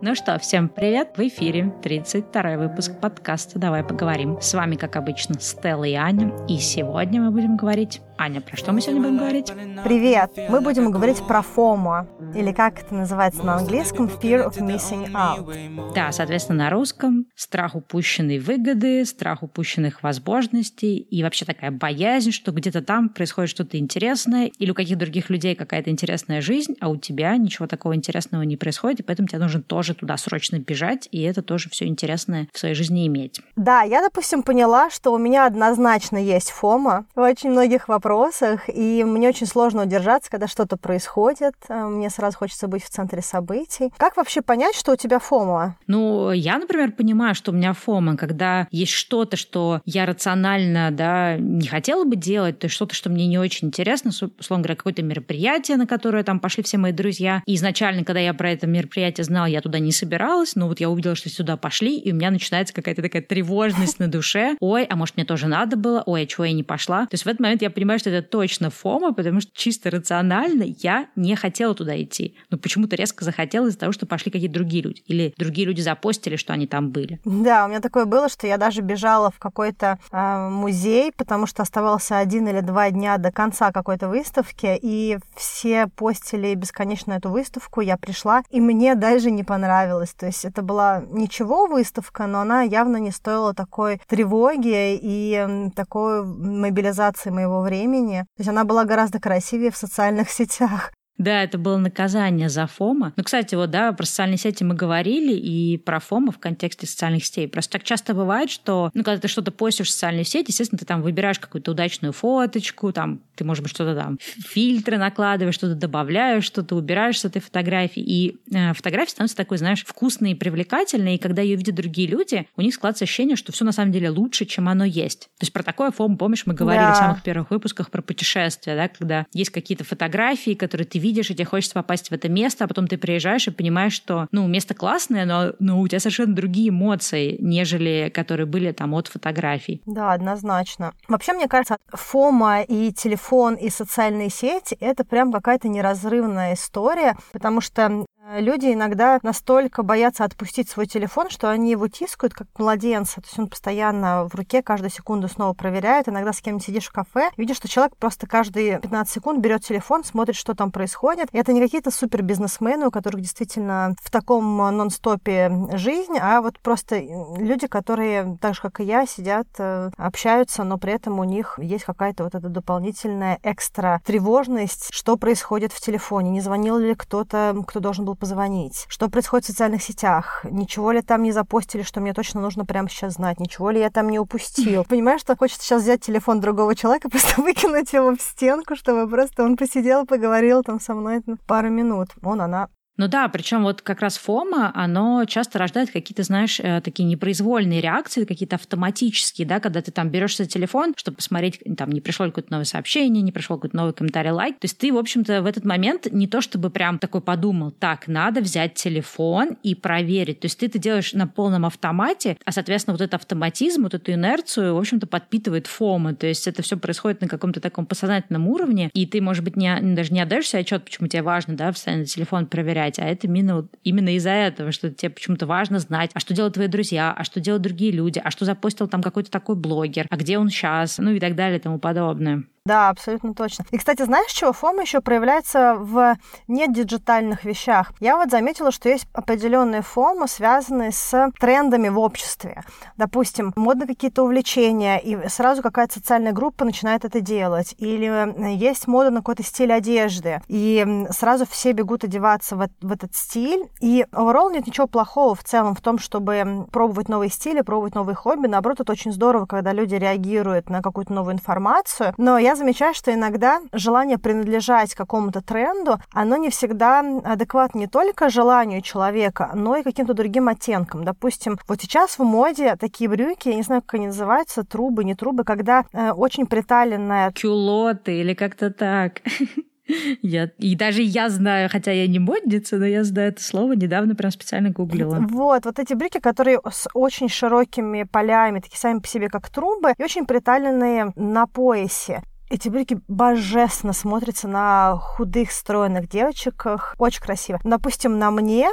Ну что, всем привет! В эфире 32 выпуск подкаста «Давай поговорим». С вами, как обычно, Стелла и Аня. И сегодня мы будем говорить... Аня, про что мы сегодня будем говорить? Привет! Мы будем говорить про FOMO, или как это называется на английском, Fear of Missing Out. Да, соответственно, на русском страх упущенной выгоды, страх упущенных возможностей и вообще такая боязнь, что где-то там происходит что-то интересное, или у каких других людей какая-то интересная жизнь, а у тебя ничего такого интересного не происходит, и поэтому тебе нужно тоже туда срочно бежать, и это тоже все интересное в своей жизни иметь. Да, я, допустим, поняла, что у меня однозначно есть фома в очень многих вопросах, вопросах, и мне очень сложно удержаться, когда что-то происходит. Э, мне сразу хочется быть в центре событий. Как вообще понять, что у тебя фома? Ну, я, например, понимаю, что у меня фома, когда есть что-то, что я рационально, да, не хотела бы делать, то есть что-то, что мне не очень интересно, условно говоря, какое-то мероприятие, на которое там пошли все мои друзья. И изначально, когда я про это мероприятие знала, я туда не собиралась, но вот я увидела, что сюда пошли, и у меня начинается какая-то такая тревожность на душе. Ой, а может, мне тоже надо было? Ой, а чего я не пошла? То есть в этот момент я понимаю, понимаю, что это точно фома, потому что чисто рационально я не хотела туда идти. Но почему-то резко захотела из-за того, что пошли какие-то другие люди. Или другие люди запостили, что они там были. Да, у меня такое было, что я даже бежала в какой-то э, музей, потому что оставался один или два дня до конца какой-то выставки, и все постили бесконечно эту выставку. Я пришла, и мне даже не понравилось. То есть это была ничего выставка, но она явно не стоила такой тревоги и такой мобилизации моего времени. То есть она была гораздо красивее в социальных сетях. Да, это было наказание за FOMO. Ну, кстати, вот, да, про социальные сети мы говорили, и про FOMO в контексте социальных сетей. Просто так часто бывает, что, ну, когда ты что-то постишь в социальные сети, естественно, ты там выбираешь какую-то удачную фоточку, там, ты, может быть, что-то там, фильтры накладываешь, что-то добавляешь, что-то убираешь с этой фотографии, и э, фотография становится такой, знаешь, вкусной и привлекательной, и когда ее видят другие люди, у них складывается ощущение, что все на самом деле лучше, чем оно есть. То есть про такое FOMO, помнишь, мы говорили да. в самых первых выпусках про путешествия, да, когда есть какие-то фотографии, которые ты видишь видишь, и тебе хочется попасть в это место, а потом ты приезжаешь и понимаешь, что, ну, место классное, но, но у тебя совершенно другие эмоции, нежели которые были там от фотографий. Да, однозначно. Вообще, мне кажется, фома и телефон, и социальные сети — это прям какая-то неразрывная история, потому что Люди иногда настолько боятся отпустить свой телефон, что они его тискают, как младенца. То есть он постоянно в руке, каждую секунду снова проверяет. Иногда с кем-нибудь сидишь в кафе, видишь, что человек просто каждые 15 секунд берет телефон, смотрит, что там происходит. И это не какие-то супер бизнесмены, у которых действительно в таком нон-стопе жизнь, а вот просто люди, которые, так же, как и я, сидят, э, общаются, но при этом у них есть какая-то вот эта дополнительная экстра тревожность, что происходит в телефоне. Не звонил ли кто-то, кто должен был позвонить, что происходит в социальных сетях, ничего ли там не запостили, что мне точно нужно прямо сейчас знать, ничего ли я там не упустил. Понимаешь, что хочется сейчас взять телефон другого человека, просто выкинуть его в стенку, чтобы просто он посидел, поговорил там со мной пару минут. Он, она ну да, причем вот как раз фома, оно часто рождает какие-то, знаешь, э, такие непроизвольные реакции, какие-то автоматические, да, когда ты там берешь свой телефон, чтобы посмотреть, там, не пришло какое-то новое сообщение, не пришло какой-то новый комментарий, лайк. То есть ты, в общем-то, в этот момент не то чтобы прям такой подумал, так, надо взять телефон и проверить. То есть ты это делаешь на полном автомате, а, соответственно, вот этот автоматизм, вот эту инерцию, в общем-то, подпитывает фома. То есть это все происходит на каком-то таком подсознательном уровне, и ты, может быть, не, даже не отдаешь себе отчет, почему тебе важно, да, постоянно телефон проверять, проверять, а это именно, именно из-за этого, что тебе почему-то важно знать, а что делают твои друзья, а что делают другие люди, а что запостил там какой-то такой блогер, а где он сейчас, ну и так далее и тому подобное. Да, абсолютно точно. И, кстати, знаешь, чего фома еще проявляется в недиджитальных вещах? Я вот заметила, что есть определенные фомы, связанные с трендами в обществе. Допустим, модно какие-то увлечения, и сразу какая-то социальная группа начинает это делать. Или есть мода на какой-то стиль одежды, и сразу все бегут одеваться в, в этот стиль. И overall нет ничего плохого в целом в том, чтобы пробовать новые стили, пробовать новые хобби. Наоборот, это очень здорово, когда люди реагируют на какую-то новую информацию. Но я замечаю, что иногда желание принадлежать какому-то тренду, оно не всегда адекватно не только желанию человека, но и каким-то другим оттенкам. Допустим, вот сейчас в моде такие брюки, я не знаю, как они называются, трубы, не трубы, когда э, очень приталенная... Кюлоты или как-то так. Я, и даже я знаю, хотя я не модница, но я знаю это слово, недавно прям специально гуглила. Вот, вот эти брюки, которые с очень широкими полями, такие сами по себе как трубы, и очень приталенные на поясе. Эти брюки божественно смотрятся на худых, стройных девочках. Очень красиво. Допустим, на мне,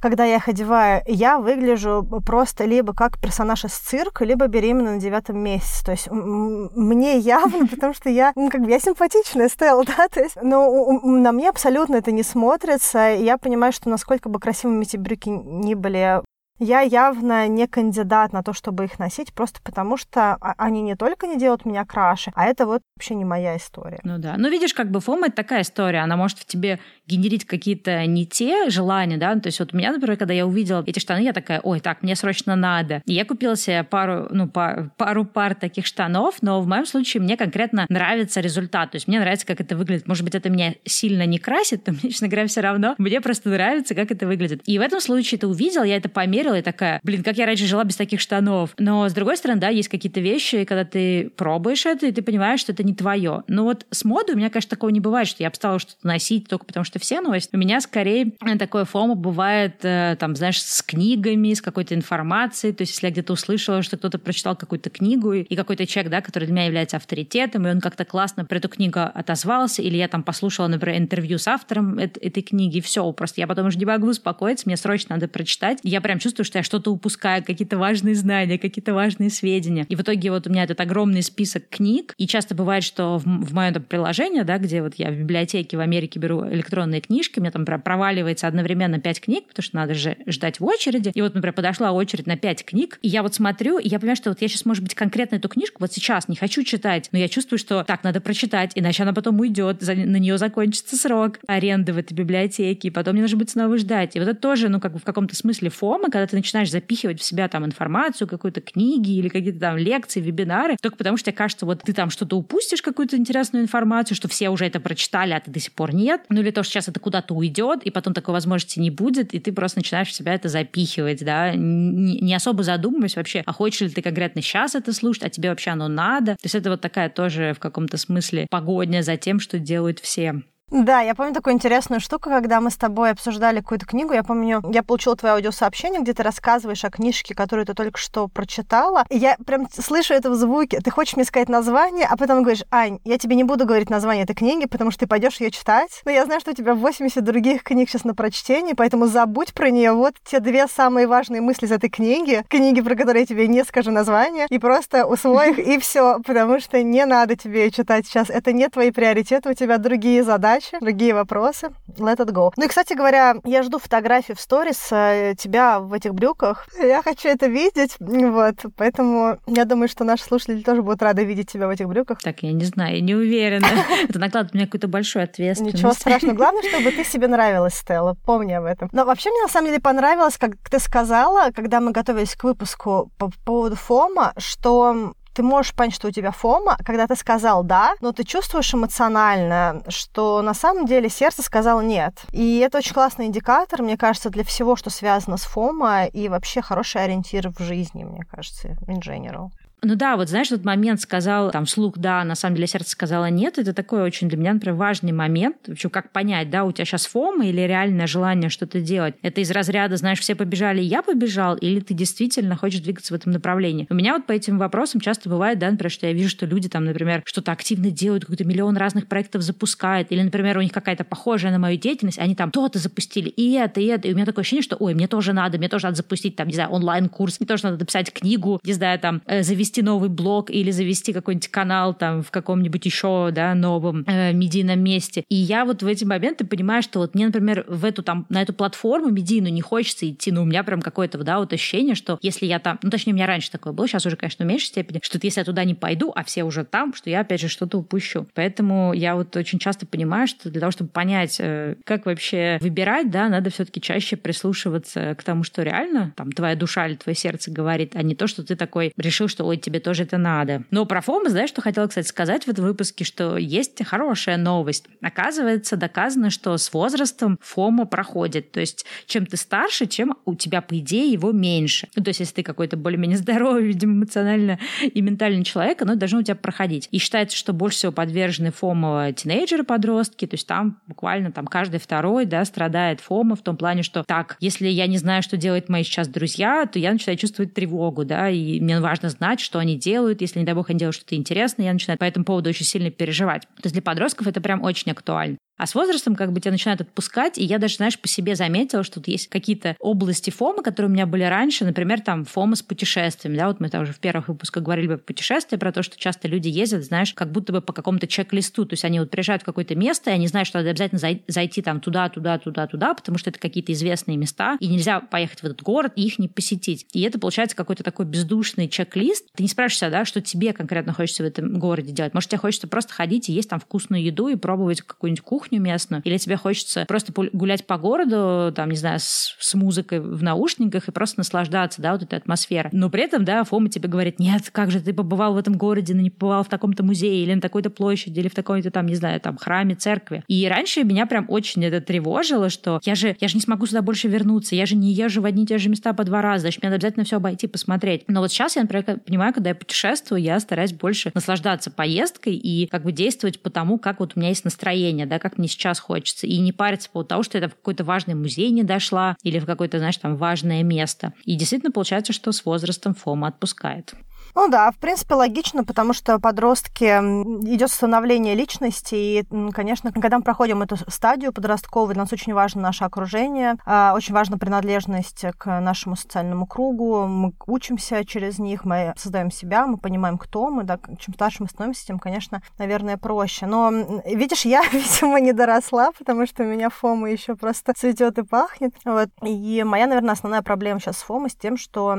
когда я их одеваю, я выгляжу просто либо как персонаж из цирка, либо беременна на девятом месяце. То есть мне явно, потому что я, ну, как бы я симпатичная Стелла, да, то есть, но на мне абсолютно это не смотрится. И я понимаю, что насколько бы красивыми эти брюки ни были, я явно не кандидат на то, чтобы их носить, просто потому что они не только не делают меня краше, а это вот вообще не моя история. Ну да. Ну видишь, как бы фома — это такая история. Она может в тебе генерить какие-то не те желания, да. То есть вот у меня, например, когда я увидела эти штаны, я такая, ой, так, мне срочно надо. И я купила себе пару, ну, пару, пару пар таких штанов, но в моем случае мне конкретно нравится результат. То есть мне нравится, как это выглядит. Может быть, это меня сильно не красит, но мне, честно говоря, все равно. Мне просто нравится, как это выглядит. И в этом случае ты увидел, я это померила, посмотрела и такая, блин, как я раньше жила без таких штанов. Но, с другой стороны, да, есть какие-то вещи, когда ты пробуешь это, и ты понимаешь, что это не твое. Но вот с модой у меня, конечно, такого не бывает, что я стала что-то носить только потому, что все носят. У меня скорее такое фомо бывает, э, там, знаешь, с книгами, с какой-то информацией. То есть, если я где-то услышала, что кто-то прочитал какую-то книгу, и какой-то человек, да, который для меня является авторитетом, и он как-то классно про эту книгу отозвался, или я там послушала, например, интервью с автором этой книги, и все, просто я потом уже не могу успокоиться, мне срочно надо прочитать. Я прям чувствую, чувствую, что я что-то упускаю, какие-то важные знания, какие-то важные сведения. И в итоге вот у меня этот огромный список книг, и часто бывает, что в, в моем там, приложении, да, где вот я в библиотеке в Америке беру электронные книжки, у меня там проваливается одновременно пять книг, потому что надо же ждать в очереди. И вот, например, подошла очередь на пять книг, и я вот смотрю, и я понимаю, что вот я сейчас, может быть, конкретно эту книжку вот сейчас не хочу читать, но я чувствую, что так, надо прочитать, иначе она потом уйдет, за, на нее закончится срок аренды в этой библиотеке, и потом мне нужно будет снова ждать. И вот это тоже, ну, как бы в каком-то смысле фома, когда ты начинаешь запихивать в себя там информацию, какую-то книги или какие-то там лекции, вебинары, только потому что тебе кажется, вот ты там что-то упустишь, какую-то интересную информацию, что все уже это прочитали, а ты до сих пор нет. Ну или то, что сейчас это куда-то уйдет, и потом такой возможности не будет, и ты просто начинаешь в себя это запихивать, да, не, особо задумываясь вообще, а хочешь ли ты конкретно сейчас это слушать, а тебе вообще оно надо. То есть это вот такая тоже в каком-то смысле погоня за тем, что делают все. Да, я помню такую интересную штуку, когда мы с тобой обсуждали какую-то книгу. Я помню, я получила твое аудиосообщение, где ты рассказываешь о книжке, которую ты только что прочитала. И я прям слышу это в звуке. Ты хочешь мне сказать название, а потом говоришь, Ань, я тебе не буду говорить название этой книги, потому что ты пойдешь ее читать. Но я знаю, что у тебя 80 других книг сейчас на прочтении, поэтому забудь про нее. Вот те две самые важные мысли из этой книги. Книги, про которые я тебе не скажу название. И просто усвой их, и все, потому что не надо тебе читать сейчас. Это не твои приоритеты, у тебя другие задачи задачи, другие вопросы. Let it go. Ну и, кстати говоря, я жду фотографии в сторис э, тебя в этих брюках. Я хочу это видеть, вот. Поэтому я думаю, что наши слушатели тоже будут рады видеть тебя в этих брюках. Так, я не знаю, я не уверена. Это накладывает мне какую-то большую ответственность. Ничего страшного. Главное, чтобы ты себе нравилась, Стелла. Помни об этом. Но вообще мне на самом деле понравилось, как ты сказала, когда мы готовились к выпуску по поводу ФОМа, что ты можешь понять, что у тебя фома, когда ты сказал «да», но ты чувствуешь эмоционально, что на самом деле сердце сказало «нет». И это очень классный индикатор, мне кажется, для всего, что связано с фома, и вообще хороший ориентир в жизни, мне кажется, in general. Ну да, вот знаешь, тот момент сказал, там, слух да, на самом деле сердце сказала нет, это такой очень для меня, например, важный момент. Вообще, как понять, да, у тебя сейчас фома или реальное желание что-то делать? Это из разряда, знаешь, все побежали, я побежал, или ты действительно хочешь двигаться в этом направлении? У меня вот по этим вопросам часто бывает, да, например, что я вижу, что люди там, например, что-то активно делают, какой-то миллион разных проектов запускают, или, например, у них какая-то похожая на мою деятельность, они там то-то запустили, и это, и это, и у меня такое ощущение, что, ой, мне тоже надо, мне тоже надо запустить, там, не знаю, онлайн-курс, мне тоже надо написать книгу, не знаю, там, э, завести завести новый блог или завести какой-нибудь канал там в каком-нибудь еще, да, новом э, медийном месте. И я вот в эти моменты понимаю, что вот мне, например, в эту там, на эту платформу медийную не хочется идти, но у меня прям какое-то, да, вот ощущение, что если я там, ну, точнее, у меня раньше такое было, сейчас уже, конечно, в меньшей степени, что если я туда не пойду, а все уже там, что я, опять же, что-то упущу. Поэтому я вот очень часто понимаю, что для того, чтобы понять, э, как вообще выбирать, да, надо все-таки чаще прислушиваться к тому, что реально там твоя душа или твое сердце говорит, а не то, что ты такой решил, что ой, тебе тоже это надо. Но про фома, знаешь, что хотела, кстати, сказать в этом выпуске, что есть хорошая новость. Оказывается, доказано, что с возрастом фома проходит. То есть, чем ты старше, чем у тебя, по идее, его меньше. Ну, то есть, если ты какой-то более-менее здоровый, видимо, эмоционально и ментальный человек, оно должно у тебя проходить. И считается, что больше всего подвержены фома тинейджеры, подростки. То есть, там буквально там каждый второй, да, страдает фома в том плане, что так, если я не знаю, что делают мои сейчас друзья, то я начинаю чувствовать тревогу, да, и мне важно знать, что они делают. Если, не дай бог, они делают что-то интересное, я начинаю по этому поводу очень сильно переживать. То есть для подростков это прям очень актуально. А с возрастом как бы тебя начинают отпускать, и я даже, знаешь, по себе заметила, что тут есть какие-то области фома, которые у меня были раньше, например, там фома с путешествиями, да, вот мы там уже в первых выпусках говорили про путешествия, про то, что часто люди ездят, знаешь, как будто бы по какому-то чек-листу, то есть они вот приезжают в какое-то место, и они знают, что надо обязательно зайти там туда, туда, туда, туда, потому что это какие-то известные места, и нельзя поехать в этот город и их не посетить. И это получается какой-то такой бездушный чек-лист. Ты не спрашиваешь да, что тебе конкретно хочется в этом городе делать. Может, тебе хочется просто ходить и есть там вкусную еду и пробовать какую-нибудь кухню, кухню местную, или тебе хочется просто гулять по городу, там, не знаю, с, с музыкой в наушниках и просто наслаждаться, да, вот этой атмосферой. Но при этом, да, Фома тебе говорит, нет, как же ты побывал в этом городе, но не побывал в таком-то музее или на такой-то площади, или в такой-то там, не знаю, там, храме, церкви. И раньше меня прям очень это тревожило, что я же, я же не смогу сюда больше вернуться, я же не езжу в одни и те же места по два раза, значит, мне надо обязательно все обойти, посмотреть. Но вот сейчас я, например, понимаю, когда я путешествую, я стараюсь больше наслаждаться поездкой и как бы действовать по тому, как вот у меня есть настроение, да, как мне сейчас хочется, и не париться по того, что это в какой-то важный музей не дошла или в какое-то, знаешь, там важное место. И действительно получается, что с возрастом фома отпускает. Ну да, в принципе, логично, потому что подростки идет становление личности, и, конечно, когда мы проходим эту стадию подростковую, для нас очень важно наше окружение, а, очень важна принадлежность к нашему социальному кругу, мы учимся через них, мы создаем себя, мы понимаем, кто мы, да, чем старше мы становимся, тем, конечно, наверное, проще. Но, видишь, я, видимо, не доросла, потому что у меня фома еще просто цветет и пахнет. Вот. И моя, наверное, основная проблема сейчас с фомой с тем, что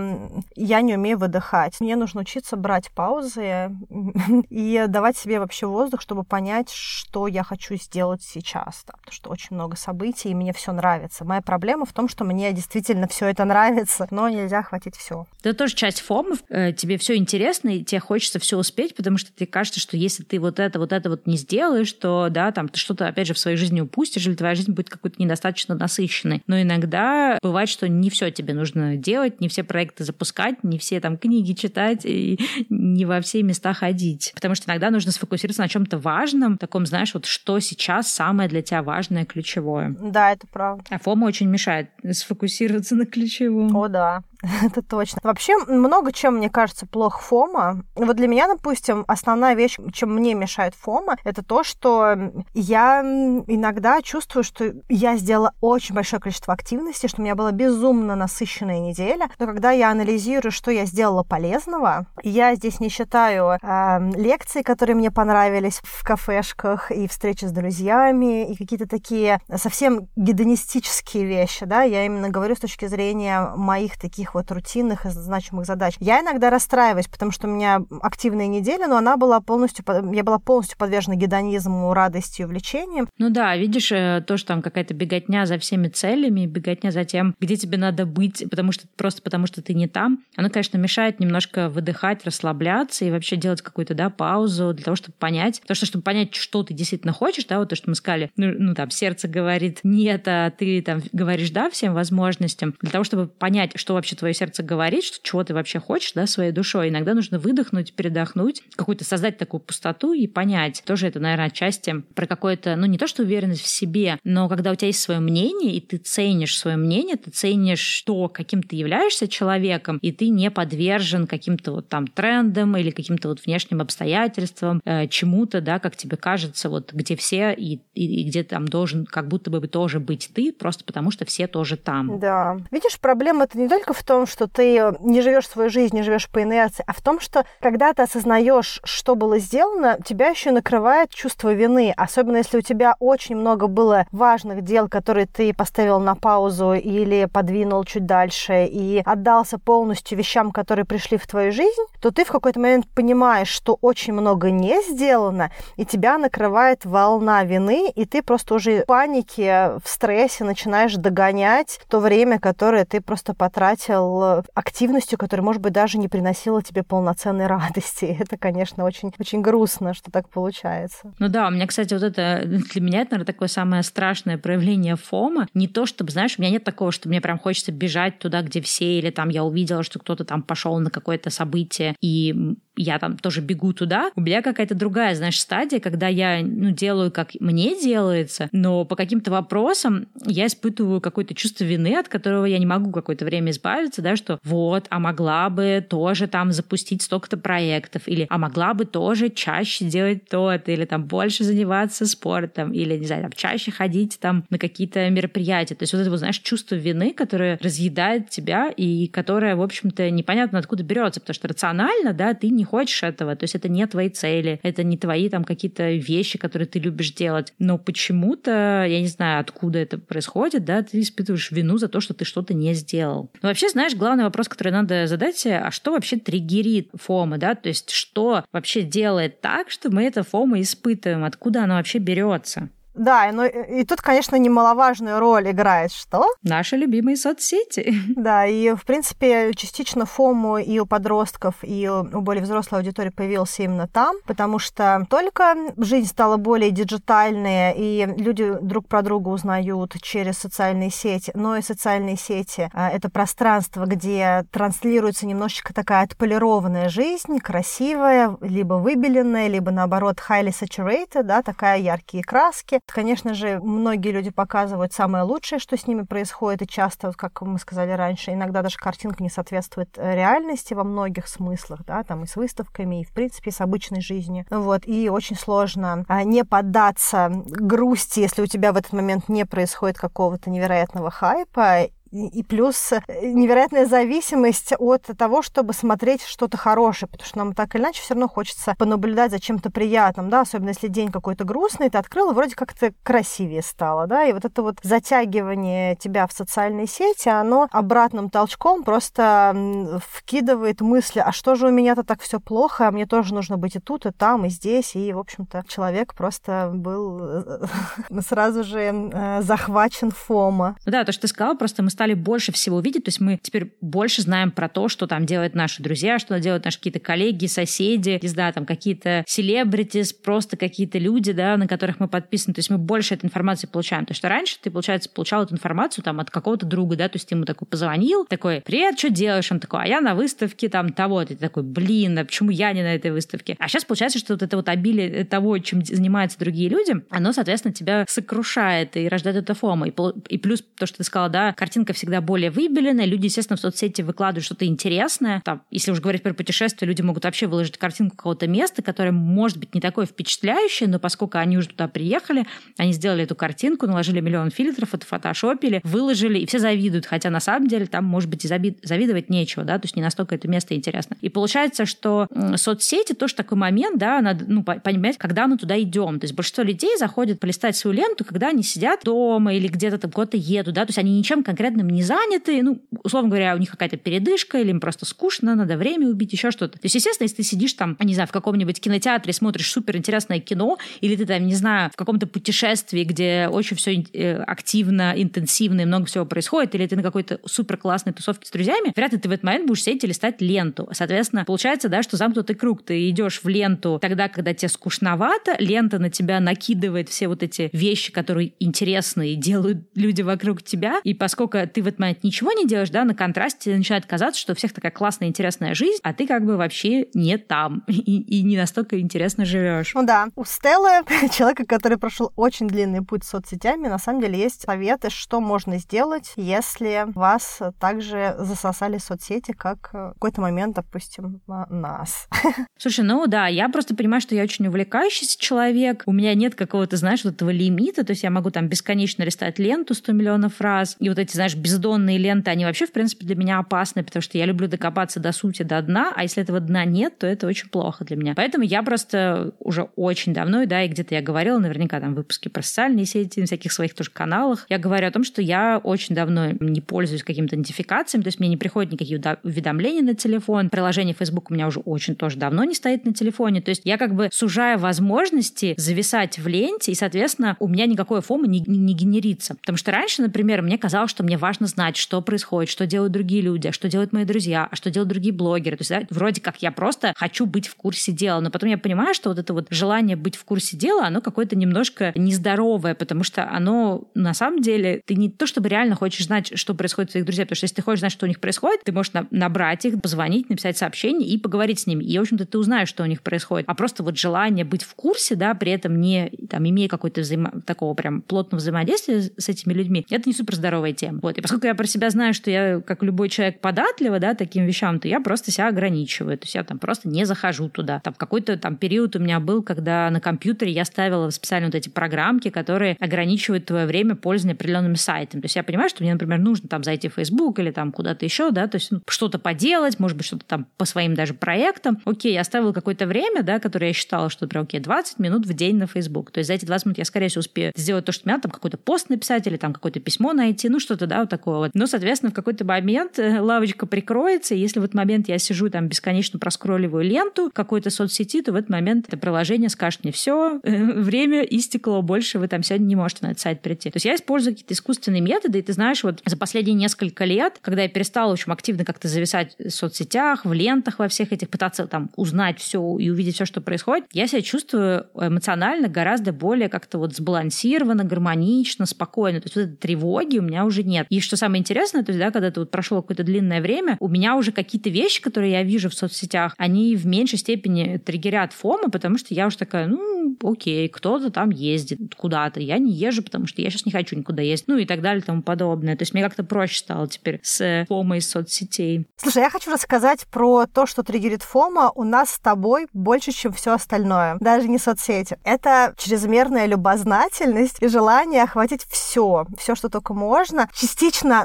я не умею выдыхать. Мне нужно учиться брать паузы и давать себе вообще воздух, чтобы понять, что я хочу сделать сейчас. Да, потому что очень много событий, и мне все нравится. Моя проблема в том, что мне действительно все это нравится, но нельзя хватить все. Это тоже часть фомов. Э, тебе все интересно, и тебе хочется все успеть, потому что тебе кажется, что если ты вот это, вот это вот не сделаешь, то да, там ты что-то опять же в своей жизни упустишь, или твоя жизнь будет какой-то недостаточно насыщенной. Но иногда бывает, что не все тебе нужно делать, не все проекты запускать, не все там книги читать, и не во все места ходить. Потому что иногда нужно сфокусироваться на чем-то важном, таком, знаешь, вот что сейчас самое для тебя важное, ключевое. Да, это правда. А фома очень мешает сфокусироваться на ключевом. О, да. Это точно. Вообще, много чем, мне кажется, плох ФОМа. Вот для меня, допустим, основная вещь, чем мне мешает ФОМа, это то, что я иногда чувствую, что я сделала очень большое количество активности, что у меня была безумно насыщенная неделя. Но когда я анализирую, что я сделала полезного, я здесь не считаю э, лекции, которые мне понравились в кафешках, и встречи с друзьями, и какие-то такие совсем гедонистические вещи, да, я именно говорю с точки зрения моих таких таких вот рутинных и значимых задач. Я иногда расстраиваюсь, потому что у меня активная неделя, но она была полностью, я была полностью подвержена гедонизму, радости и увлечениям. Ну да, видишь, э, то, что там какая-то беготня за всеми целями, беготня за тем, где тебе надо быть, потому что просто потому что ты не там, оно, конечно, мешает немножко выдыхать, расслабляться и вообще делать какую-то, да, паузу для того, чтобы понять, то, что чтобы понять, что ты действительно хочешь, да, вот то, что мы сказали, ну, ну там, сердце говорит нет, а ты там говоришь да всем возможностям, для того, чтобы понять, что вообще твое сердце говорит, что чего ты вообще хочешь, да, своей душой. Иногда нужно выдохнуть, передохнуть, какую-то создать такую пустоту и понять. Тоже это, наверное, отчасти про какое-то, ну, не то, что уверенность в себе, но когда у тебя есть свое мнение, и ты ценишь свое мнение, ты ценишь то, каким ты являешься человеком, и ты не подвержен каким-то вот там трендам или каким-то вот внешним обстоятельствам, э, чему-то, да, как тебе кажется, вот где все и, и, и где там должен как будто бы тоже быть ты, просто потому что все тоже там. Да. Видишь, проблема это не только в том, что ты не живешь свою жизнь, не живешь по инерции, а в том, что когда ты осознаешь, что было сделано, тебя еще накрывает чувство вины, особенно если у тебя очень много было важных дел, которые ты поставил на паузу или подвинул чуть дальше и отдался полностью вещам, которые пришли в твою жизнь, то ты в какой-то момент понимаешь, что очень много не сделано, и тебя накрывает волна вины, и ты просто уже в панике, в стрессе начинаешь догонять то время, которое ты просто потратил занял э, активностью, которая, может быть, даже не приносила тебе полноценной радости. Это, конечно, очень, очень грустно, что так получается. Ну да, у меня, кстати, вот это для меня это, наверное, такое самое страшное проявление фома. Не то, чтобы, знаешь, у меня нет такого, что мне прям хочется бежать туда, где все, или там я увидела, что кто-то там пошел на какое-то событие, и я там тоже бегу туда, у меня какая-то другая, знаешь, стадия, когда я, ну, делаю, как мне делается, но по каким-то вопросам я испытываю какое-то чувство вины, от которого я не могу какое-то время избавиться, да, что вот, а могла бы тоже там запустить столько-то проектов, или а могла бы тоже чаще делать то-то, или там больше заниматься спортом, или, не знаю, там, чаще ходить там на какие-то мероприятия. То есть вот это, вот, знаешь, чувство вины, которое разъедает тебя и которое, в общем-то, непонятно откуда берется, потому что рационально, да, ты не хочешь этого, то есть это не твои цели, это не твои там какие-то вещи, которые ты любишь делать, но почему-то, я не знаю, откуда это происходит, да, ты испытываешь вину за то, что ты что-то не сделал. Но вообще, знаешь, главный вопрос, который надо задать, а что вообще триггерит фома, да, то есть что вообще делает так, что мы это фома испытываем, откуда оно вообще берется? Да, но и тут, конечно, немаловажную роль играет что? Наши любимые соцсети. Да, и, в принципе, частично ФОМу и у подростков, и у более взрослой аудитории появился именно там, потому что только жизнь стала более диджитальной, и люди друг про друга узнают через социальные сети, но и социальные сети а, — это пространство, где транслируется немножечко такая отполированная жизнь, красивая, либо выбеленная, либо, наоборот, highly saturated, да, такая яркие краски, Конечно же, многие люди показывают самое лучшее, что с ними происходит, и часто, как мы сказали раньше, иногда даже картинка не соответствует э, реальности во многих смыслах, да, там и с выставками, и, в принципе, с обычной жизнью. Вот, и очень сложно а, не поддаться грусти, если у тебя в этот момент не происходит какого-то невероятного хайпа, и плюс э, невероятная зависимость от того, чтобы смотреть что-то хорошее, потому что нам так или иначе все равно хочется понаблюдать за чем-то приятным, да, особенно если день какой-то грустный, ты открыл, и вроде как-то красивее стало, да, и вот это вот затягивание тебя в социальные сети, оно обратным толчком просто вкидывает мысли, а что же у меня-то так все плохо, а мне тоже нужно быть и тут, и там, и здесь, и, в общем-то, человек просто был э, сразу же э, захвачен фома. Да, то, что ты сказала, просто мы стали больше всего видеть, то есть мы теперь больше знаем про то, что там делают наши друзья, что делают наши какие-то коллеги, соседи, не знаю, там какие-то селебритис, просто какие-то люди, да, на которых мы подписаны, то есть мы больше этой информации получаем. То, что раньше ты, получается, получал эту информацию там от какого-то друга, да, то есть ты ему такой позвонил, такой, привет, что делаешь? Он такой, а я на выставке там того, ты такой, блин, а почему я не на этой выставке? А сейчас получается, что вот это вот обилие того, чем занимаются другие люди, оно, соответственно, тебя сокрушает и рождает это фома. И, и плюс то, что ты сказала, да, картинка картинка всегда более выбеленная, люди, естественно, в соцсети выкладывают что-то интересное. Там, если уж говорить про путешествия, люди могут вообще выложить картинку какого-то места, которое может быть не такое впечатляющее, но поскольку они уже туда приехали, они сделали эту картинку, наложили миллион фильтров, это фотошопили, выложили, и все завидуют, хотя на самом деле там, может быть, и завидовать нечего, да, то есть не настолько это место интересно. И получается, что соцсети тоже такой момент, да, надо ну, понимать, когда мы туда идем. То есть большинство людей заходят полистать свою ленту, когда они сидят дома или где-то там куда-то едут, да, то есть они ничем конкретно конкретным не заняты, ну, условно говоря, у них какая-то передышка, или им просто скучно, надо время убить, еще что-то. То есть, естественно, если ты сидишь там, не знаю, в каком-нибудь кинотеатре, смотришь супер интересное кино, или ты там, не знаю, в каком-то путешествии, где очень все э, активно, интенсивно и много всего происходит, или ты на какой-то супер классной тусовке с друзьями, вряд ли ты в этот момент будешь сидеть и листать ленту. Соответственно, получается, да, что замкнутый круг. Ты идешь в ленту тогда, когда тебе скучновато, лента на тебя накидывает все вот эти вещи, которые интересные делают люди вокруг тебя, и поскольку ты в этот момент ничего не делаешь, да, на контрасте начинает казаться, что у всех такая классная, интересная жизнь, а ты как бы вообще не там и, и не настолько интересно живешь. Ну да, у Стеллы, человека, который прошел очень длинный путь с соцсетями, на самом деле есть советы, что можно сделать, если вас также засосали соцсети, как в какой-то момент, допустим, нас. Слушай, ну да, я просто понимаю, что я очень увлекающийся человек, у меня нет какого-то, знаешь, вот этого лимита, то есть я могу там бесконечно листать ленту 100 миллионов раз, и вот эти, знаешь, бездонные ленты, они вообще, в принципе, для меня опасны, потому что я люблю докопаться до сути, до дна, а если этого дна нет, то это очень плохо для меня. Поэтому я просто уже очень давно, да, и где-то я говорила, наверняка там в выпуске про социальные сети, на всяких своих тоже каналах, я говорю о том, что я очень давно не пользуюсь какими-то идентификациями, то есть мне не приходят никакие уведомления на телефон, приложение Facebook у меня уже очень тоже давно не стоит на телефоне, то есть я как бы сужаю возможности зависать в ленте, и, соответственно, у меня никакое фома не, не, не генерится. Потому что раньше, например, мне казалось, что мне важно важно знать, что происходит, что делают другие люди, а что делают мои друзья, а что делают другие блогеры. То есть, да, вроде как я просто хочу быть в курсе дела, но потом я понимаю, что вот это вот желание быть в курсе дела, оно какое-то немножко нездоровое, потому что оно на самом деле, ты не то чтобы реально хочешь знать, что происходит у твоих друзей, потому что если ты хочешь знать, что у них происходит, ты можешь набрать их, позвонить, написать сообщение и поговорить с ними. И, в общем-то, ты узнаешь, что у них происходит. А просто вот желание быть в курсе, да, при этом не, там, имея какой-то взаимо... такого прям плотного взаимодействия с этими людьми, это не супер здоровая тема. Вот. И поскольку я про себя знаю, что я, как любой человек, податлива, да, таким вещам, то я просто себя ограничиваю. То есть я там просто не захожу туда. Там какой-то там период у меня был, когда на компьютере я ставила специально вот эти программки, которые ограничивают твое время пользования определенными сайтами. То есть я понимаю, что мне, например, нужно там зайти в Facebook или там куда-то еще, да, то есть ну, что-то поделать, может быть, что-то там по своим даже проектам. Окей, я оставила какое-то время, да, которое я считала, что, например, окей, 20 минут в день на Facebook. То есть за эти 20 минут я, скорее всего, успею сделать то, что мне надо, там какой-то пост написать или там какое-то письмо найти, ну что-то, да, такое вот. Но, соответственно, в какой-то момент э, лавочка прикроется, и если в этот момент я сижу там бесконечно проскролливаю ленту какой-то соцсети, то в этот момент это приложение скажет мне, все, э, время истекло, больше вы там сегодня не можете на этот сайт прийти. То есть я использую какие-то искусственные методы, и ты знаешь, вот за последние несколько лет, когда я перестала, общем, активно как-то зависать в соцсетях, в лентах во всех этих, пытаться там узнать все и увидеть все, что происходит, я себя чувствую эмоционально гораздо более как-то вот сбалансированно, гармонично, спокойно. То есть вот этой тревоги у меня уже нет. И что самое интересное, то есть, да, когда это вот прошло какое-то длинное время, у меня уже какие-то вещи, которые я вижу в соцсетях, они в меньшей степени триггерят фома, потому что я уже такая, ну, окей, кто-то там ездит куда-то, я не езжу, потому что я сейчас не хочу никуда ездить, ну и так далее и тому подобное. То есть мне как-то проще стало теперь с фомой из соцсетей. Слушай, я хочу рассказать про то, что триггерит фома у нас с тобой больше, чем все остальное. Даже не соцсети. Это чрезмерная любознательность и желание охватить все, все, что только можно.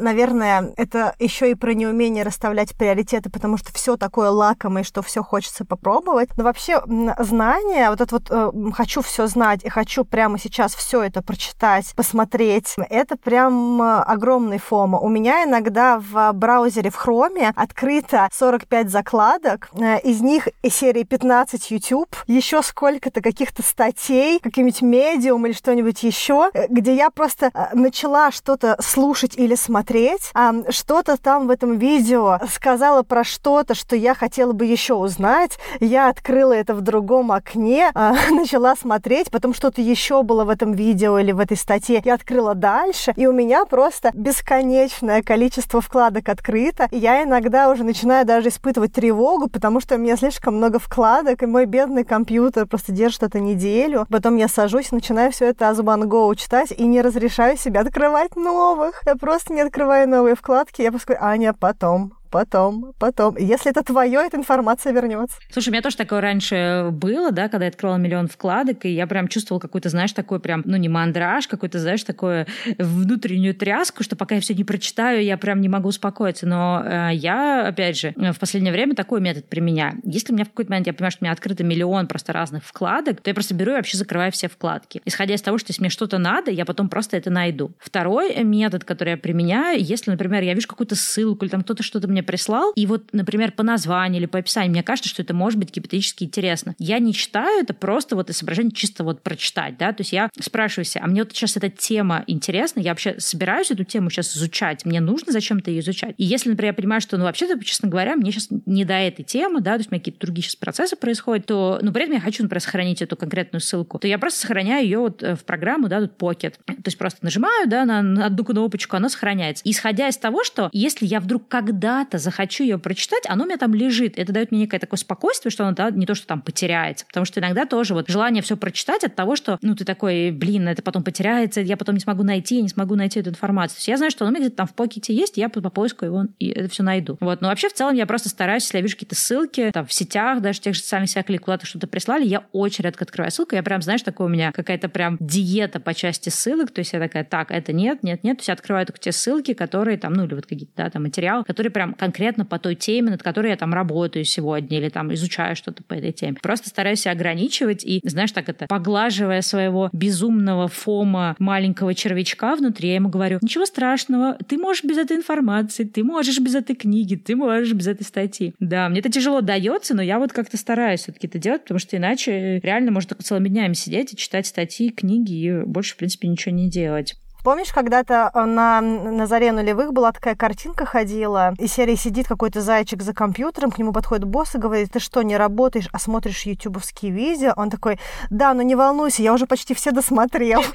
Наверное, это еще и про неумение расставлять приоритеты, потому что все такое лакомое, что все хочется попробовать. Но вообще знание, вот это вот э, хочу все знать и хочу прямо сейчас все это прочитать, посмотреть, это прям э, огромный фома. У меня иногда в браузере в Хроме открыто 45 закладок, э, из них серии 15 YouTube, еще сколько-то каких-то статей, каким-нибудь медиум или что-нибудь еще, э, где я просто начала что-то слушать или смотреть, а что-то там в этом видео сказала про что-то, что я хотела бы еще узнать, я открыла это в другом окне, а, начала смотреть, потом что-то еще было в этом видео или в этой статье, я открыла дальше, и у меня просто бесконечное количество вкладок открыто, я иногда уже начинаю даже испытывать тревогу, потому что у меня слишком много вкладок, и мой бедный компьютер просто держит это неделю, потом я сажусь, начинаю все это go читать, и не разрешаю себе открывать новых. Я просто не открываю новые вкладки, я просто говорю, Аня, потом, потом, потом. Если это твое, эта информация вернется. Слушай, у меня тоже такое раньше было, да, когда я открыла миллион вкладок, и я прям чувствовала какой-то, знаешь, такой прям, ну, не мандраж, какой-то, знаешь, такое внутреннюю тряску, что пока я все не прочитаю, я прям не могу успокоиться. Но э, я, опять же, в последнее время такой метод применяю. Если у меня в какой-то момент, я понимаю, что у меня открыто миллион просто разных вкладок, то я просто беру и вообще закрываю все вкладки. Исходя из того, что если мне что-то надо, я потом просто это найду. Второй метод, который я применяю, если, например, я вижу какую-то ссылку или там кто-то что-то мне прислал, и вот, например, по названию или по описанию, мне кажется, что это может быть гипотетически интересно. Я не читаю это просто вот из соображения чисто вот прочитать, да, то есть я спрашиваю себя, а мне вот сейчас эта тема интересна, я вообще собираюсь эту тему сейчас изучать, мне нужно зачем-то ее изучать. И если, например, я понимаю, что, ну, вообще-то, честно говоря, мне сейчас не до этой темы, да, то есть у меня какие-то другие сейчас процессы происходят, то, ну, при этом я хочу, например, сохранить эту конкретную ссылку, то я просто сохраняю ее вот э, в программу, да, тут Pocket. То есть просто нажимаю, да, на, на одну кнопочку, она сохраняется. Исходя из того, что если я вдруг когда-то захочу хочу ее прочитать, оно у меня там лежит. Это дает мне некое такое спокойствие, что оно да, не то, что там потеряется. Потому что иногда тоже вот желание все прочитать от того, что, ну, ты такой, блин, это потом потеряется, я потом не смогу найти, я не смогу найти эту информацию. То есть я знаю, что оно у меня где-то там в покете есть, я по, по поиску его и это все найду. Вот. Но вообще в целом я просто стараюсь, если я вижу какие-то ссылки там в сетях, даже в тех же социальных сетях или куда-то что-то прислали, я очень редко открываю ссылку. Я прям, знаешь, такое у меня какая-то прям диета по части ссылок. То есть я такая, так, это нет, нет, нет. То есть я открываю только те ссылки, которые там, ну, или вот какие-то, да, там материалы, которые прям конкретно по той теме, над которой я там работаю сегодня или там изучаю что-то по этой теме. Просто стараюсь себя ограничивать и, знаешь, так это, поглаживая своего безумного фома маленького червячка внутри, я ему говорю, ничего страшного, ты можешь без этой информации, ты можешь без этой книги, ты можешь без этой статьи. Да, мне это тяжело дается, но я вот как-то стараюсь все-таки это делать, потому что иначе реально можно целыми днями сидеть и читать статьи, книги и больше, в принципе, ничего не делать Помнишь, когда-то на, на заре нулевых была такая картинка ходила, и серии сидит какой-то зайчик за компьютером, к нему подходит босс и говорит, ты что, не работаешь, а смотришь ютубовские видео? Он такой, да, но не волнуйся, я уже почти все досмотрел.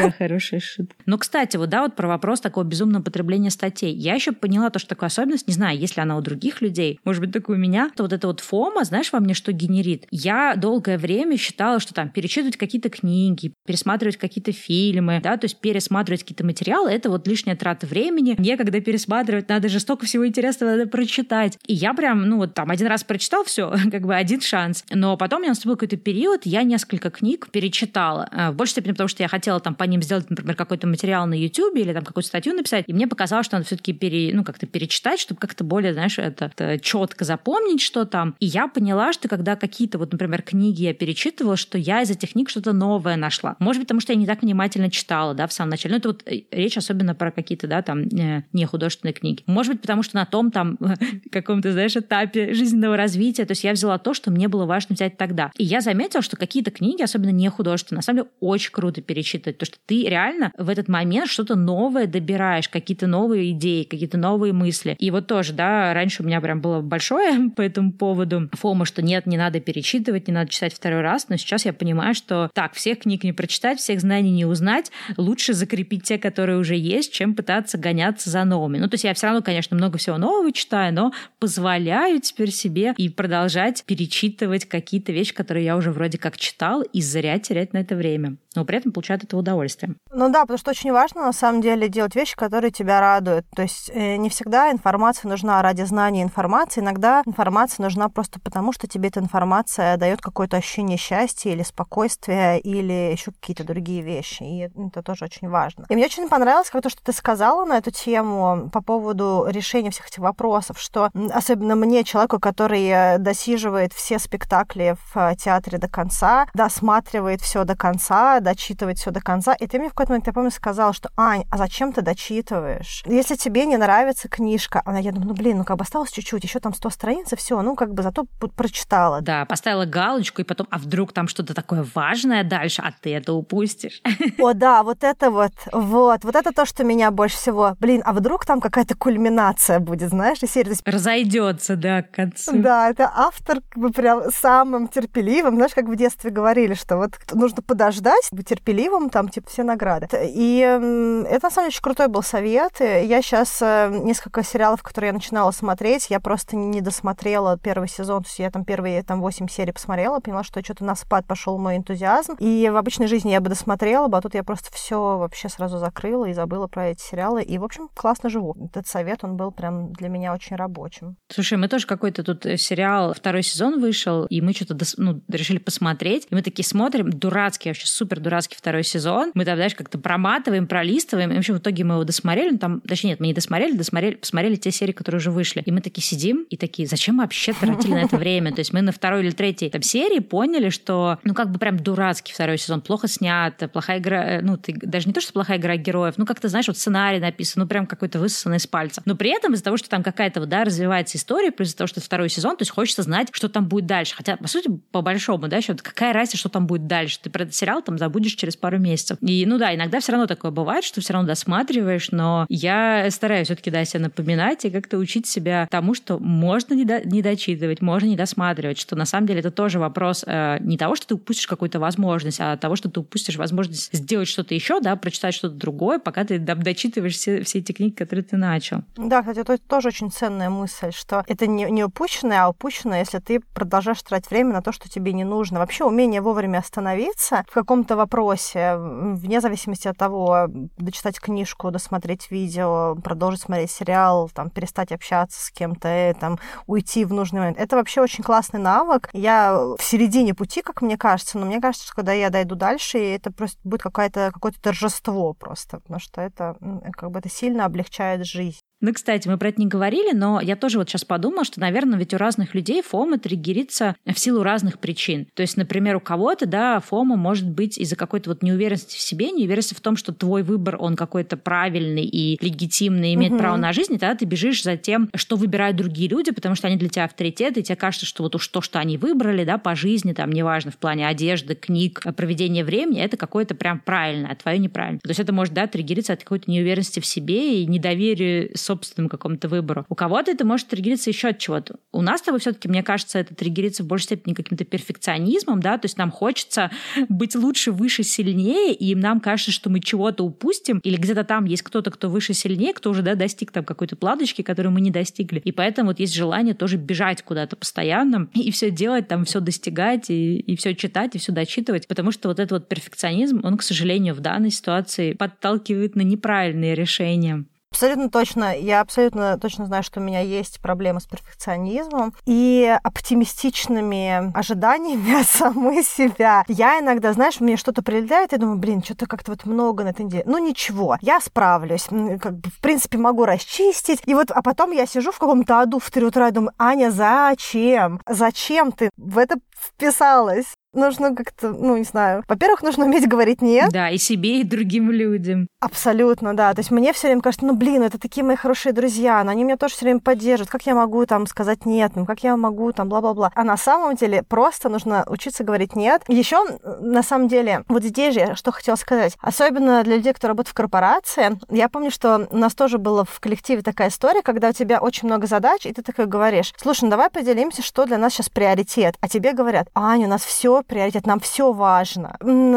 Да, хорошая шутка. Ну, кстати, вот да, вот про вопрос такого безумного потребления статей. Я еще поняла то, что такая особенность, не знаю, если она у других людей, может быть, такой у меня, то вот это вот фома, знаешь, во мне что генерит? Я долгое время считала, что там перечитывать какие-то книги, пересматривать какие-то фильмы, да, то есть пересматривать какие-то материалы, это вот лишняя трата времени. Мне, когда пересматривать, надо же столько всего интересного надо прочитать. И я прям, ну вот там один раз прочитал все, как бы один шанс. Но потом у меня наступил какой-то период, я несколько книг перечитала. Э, в большей степени потому, что я хотела там по ним сделать, например, какой-то материал на YouTube или там какую-то статью написать. И мне показалось, что надо все-таки пере, ну, как-то перечитать, чтобы как-то более, знаешь, это, это четко запомнить, что там. И я поняла, что когда какие-то вот, например, книги я перечитывала, что я из этих книг что-то новое нашла. Может быть, потому что я не так внимательно читала, да, в самом начале. Ну, это вот э, речь особенно про какие-то, да, там, э, не художественные книги. Может быть, потому что на том там каком-то, знаешь, этапе жизненного развития, то есть я взяла то, что мне было важно взять тогда. И я заметила, что какие-то книги, особенно не художественные, на самом деле очень круто перечитывать, потому что ты реально в этот момент что-то новое добираешь, какие-то новые идеи, какие-то новые мысли. И вот тоже, да, раньше у меня прям было большое по этому поводу фома, что нет, не надо перечитывать, не надо читать второй раз, но сейчас я понимаю, что так, всех книг не прочитать, всех знаний не узнать, лучше закрепить те, которые уже есть, чем пытаться гоняться за новыми. Ну, то есть я все равно, конечно, много всего нового читаю, но позволяю теперь себе и продолжать перечитывать какие-то вещи, которые я уже вроде как читал, и зря терять на это время но при этом получают это удовольствие. Ну да, потому что очень важно на самом деле делать вещи, которые тебя радуют. То есть э, не всегда информация нужна ради знания информации, иногда информация нужна просто потому, что тебе эта информация дает какое-то ощущение счастья или спокойствия или еще какие-то другие вещи. И это тоже очень важно. И мне очень понравилось, как то, что ты сказала на эту тему по поводу решения всех этих вопросов, что особенно мне, человеку, который э, досиживает все спектакли в э, театре до конца, досматривает все до конца, дочитывать все до конца. И ты мне в какой-то момент, я помню, сказала, что Ань, а зачем ты дочитываешь? Если тебе не нравится книжка, она, я думаю, ну блин, ну как бы осталось чуть-чуть, еще там 100 страниц, и все, ну как бы зато прочитала. Да, поставила галочку, и потом, а вдруг там что-то такое важное дальше, а ты это упустишь. О, да, вот это вот, вот, вот это то, что меня больше всего, блин, а вдруг там какая-то кульминация будет, знаешь, и серия. Разойдется, да, к концу. Да, это автор как бы прям самым терпеливым, знаешь, как в детстве говорили, что вот нужно подождать, быть терпеливым, там, типа, все награды. И это, на самом деле, очень крутой был совет. Я сейчас э, несколько сериалов, которые я начинала смотреть, я просто не досмотрела первый сезон, то есть я там первые там 8 серий посмотрела, поняла, что что-то на спад пошел мой энтузиазм. И в обычной жизни я бы досмотрела бы, а тут я просто все вообще сразу закрыла и забыла про эти сериалы. И, в общем, классно живу. Этот совет, он был прям для меня очень рабочим. Слушай, мы тоже какой-то тут э, сериал, второй сезон вышел, и мы что-то ну, решили посмотреть. И мы такие смотрим, дурацкий, вообще супер дурацкий второй сезон. Мы там, знаешь, как-то проматываем, пролистываем. И, в общем, в итоге мы его досмотрели. Ну, там, точнее, нет, мы не досмотрели, досмотрели, посмотрели те серии, которые уже вышли. И мы такие сидим и такие, зачем мы вообще тратили на это время? То есть мы на второй или третьей там серии поняли, что, ну, как бы прям дурацкий второй сезон, плохо снят, плохая игра, э, ну, ты, даже не то, что плохая игра героев, ну, как-то, знаешь, вот сценарий написан, ну, прям какой-то высосанный из пальца. Но при этом из-за того, что там какая-то, да, развивается история, плюс из-за того, что второй сезон, то есть хочется знать, что там будет дальше. Хотя, по сути, по большому, да, еще какая разница, что там будет дальше. Ты про этот сериал там забудешь через пару месяцев. И, ну да, иногда все равно такое бывает, что все равно досматриваешь, но я стараюсь все-таки, да, себя напоминать и как-то учить себя тому, что можно не, до, не дочитывать, можно не досматривать, что на самом деле это тоже вопрос э, не того, что ты упустишь какую-то возможность, а того, что ты упустишь возможность сделать что-то еще, да, прочитать что-то другое, пока ты дочитываешь все, все эти книги, которые ты начал. Да, кстати, это тоже очень ценная мысль, что это не, не упущенное, а упущенное, если ты продолжаешь тратить время на то, что тебе не нужно. Вообще умение вовремя остановиться в каком-то вопросе, вне зависимости от того, дочитать книжку, досмотреть видео, продолжить смотреть сериал, там, перестать общаться с кем-то, э, там, уйти в нужный момент. Это вообще очень классный навык. Я в середине пути, как мне кажется, но мне кажется, что когда я дойду дальше, это просто будет какое-то какое-то торжество просто, потому что это как бы это сильно облегчает жизнь. Ну, кстати, мы про это не говорили, но я тоже вот сейчас подумала, что, наверное, ведь у разных людей фома триггерится в силу разных причин. То есть, например, у кого-то, да, фома может быть из-за какой-то вот неуверенности в себе, неуверенности в том, что твой выбор, он какой-то правильный и легитимный, имеет угу. право на жизнь, и тогда ты бежишь за тем, что выбирают другие люди, потому что они для тебя авторитеты, и тебе кажется, что вот уж то, что они выбрали, да, по жизни, там, неважно, в плане одежды, книг, проведения времени, это какое-то прям правильное, а твое неправильно. То есть это может, да, триггериться от какой-то неуверенности в себе и недоверию собственному какому-то выбору. У кого-то это может триггериться еще от чего-то. У нас с тобой все-таки, мне кажется, это триггерится в большей степени каким-то перфекционизмом, да, то есть нам хочется быть лучше, выше, сильнее, и нам кажется, что мы чего-то упустим, или где-то там есть кто-то, кто выше, сильнее, кто уже, да, достиг там какой-то платочки, которую мы не достигли. И поэтому вот есть желание тоже бежать куда-то постоянно и все делать, там все достигать, и, и все читать, и все дочитывать, потому что вот этот вот перфекционизм, он, к сожалению, в данной ситуации подталкивает на неправильные решения. Абсолютно точно. Я абсолютно точно знаю, что у меня есть проблемы с перфекционизмом и оптимистичными ожиданиями от самой себя. Я иногда, знаешь, мне что-то прилетает, я думаю, блин, что-то как-то вот много на этой неделе. Ну ничего, я справлюсь. Как бы, в принципе, могу расчистить. И вот, а потом я сижу в каком-то аду в 3 утра и думаю, Аня, зачем? Зачем ты в это вписалась? Нужно как-то, ну, не знаю. Во-первых, нужно уметь говорить нет. Да, и себе, и другим людям. Абсолютно, да. То есть мне все время кажется, ну, блин, это такие мои хорошие друзья, но они меня тоже все время поддерживают. Как я могу там сказать нет, ну, как я могу там бла-бла-бла. А на самом деле просто нужно учиться говорить нет. Еще, на самом деле, вот здесь же я что хотела сказать. Особенно для людей, кто работает в корпорации. Я помню, что у нас тоже было в коллективе такая история, когда у тебя очень много задач, и ты такой говоришь, слушай, ну давай поделимся, что для нас сейчас приоритет. А тебе говорят, Аня, у нас все приоритет, нам все важно.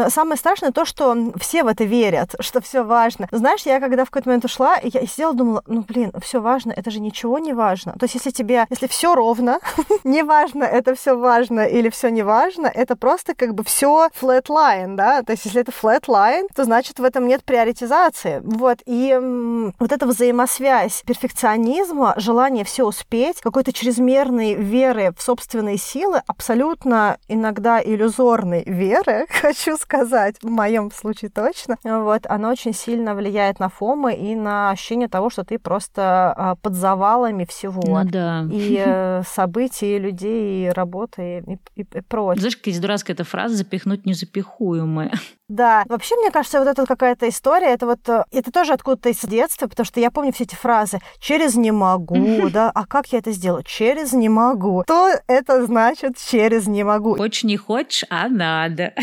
Самое страшное то, что все в это верят, что все важно. Знаешь, я когда в какой-то момент ушла, я сидела, думала, ну блин, все важно, это же ничего не важно. То есть если тебе, если все ровно, не важно, это все важно или все не важно, это просто как бы все flat line, да, то есть если это flat line, то значит в этом нет приоритизации. Вот, и вот эта взаимосвязь перфекционизма, желание все успеть, какой-то чрезмерной веры в собственные силы абсолютно иногда и иллюзорной веры, хочу сказать, в моем случае точно, вот, оно очень сильно влияет на фомы и на ощущение того, что ты просто а, под завалами всего. Ну, да. И э, событий, и людей, и работы, и, и, и прочее. Знаешь, какая дурацкая эта фраза «запихнуть незапихуемое». Да, вообще, мне кажется, вот эта какая-то история, это вот, э, это тоже откуда-то из детства, потому что я помню все эти фразы «через не могу», да, а как я это сделаю? «Через не могу». Что это значит «через не могу»? Хочешь, не хочешь, а надо.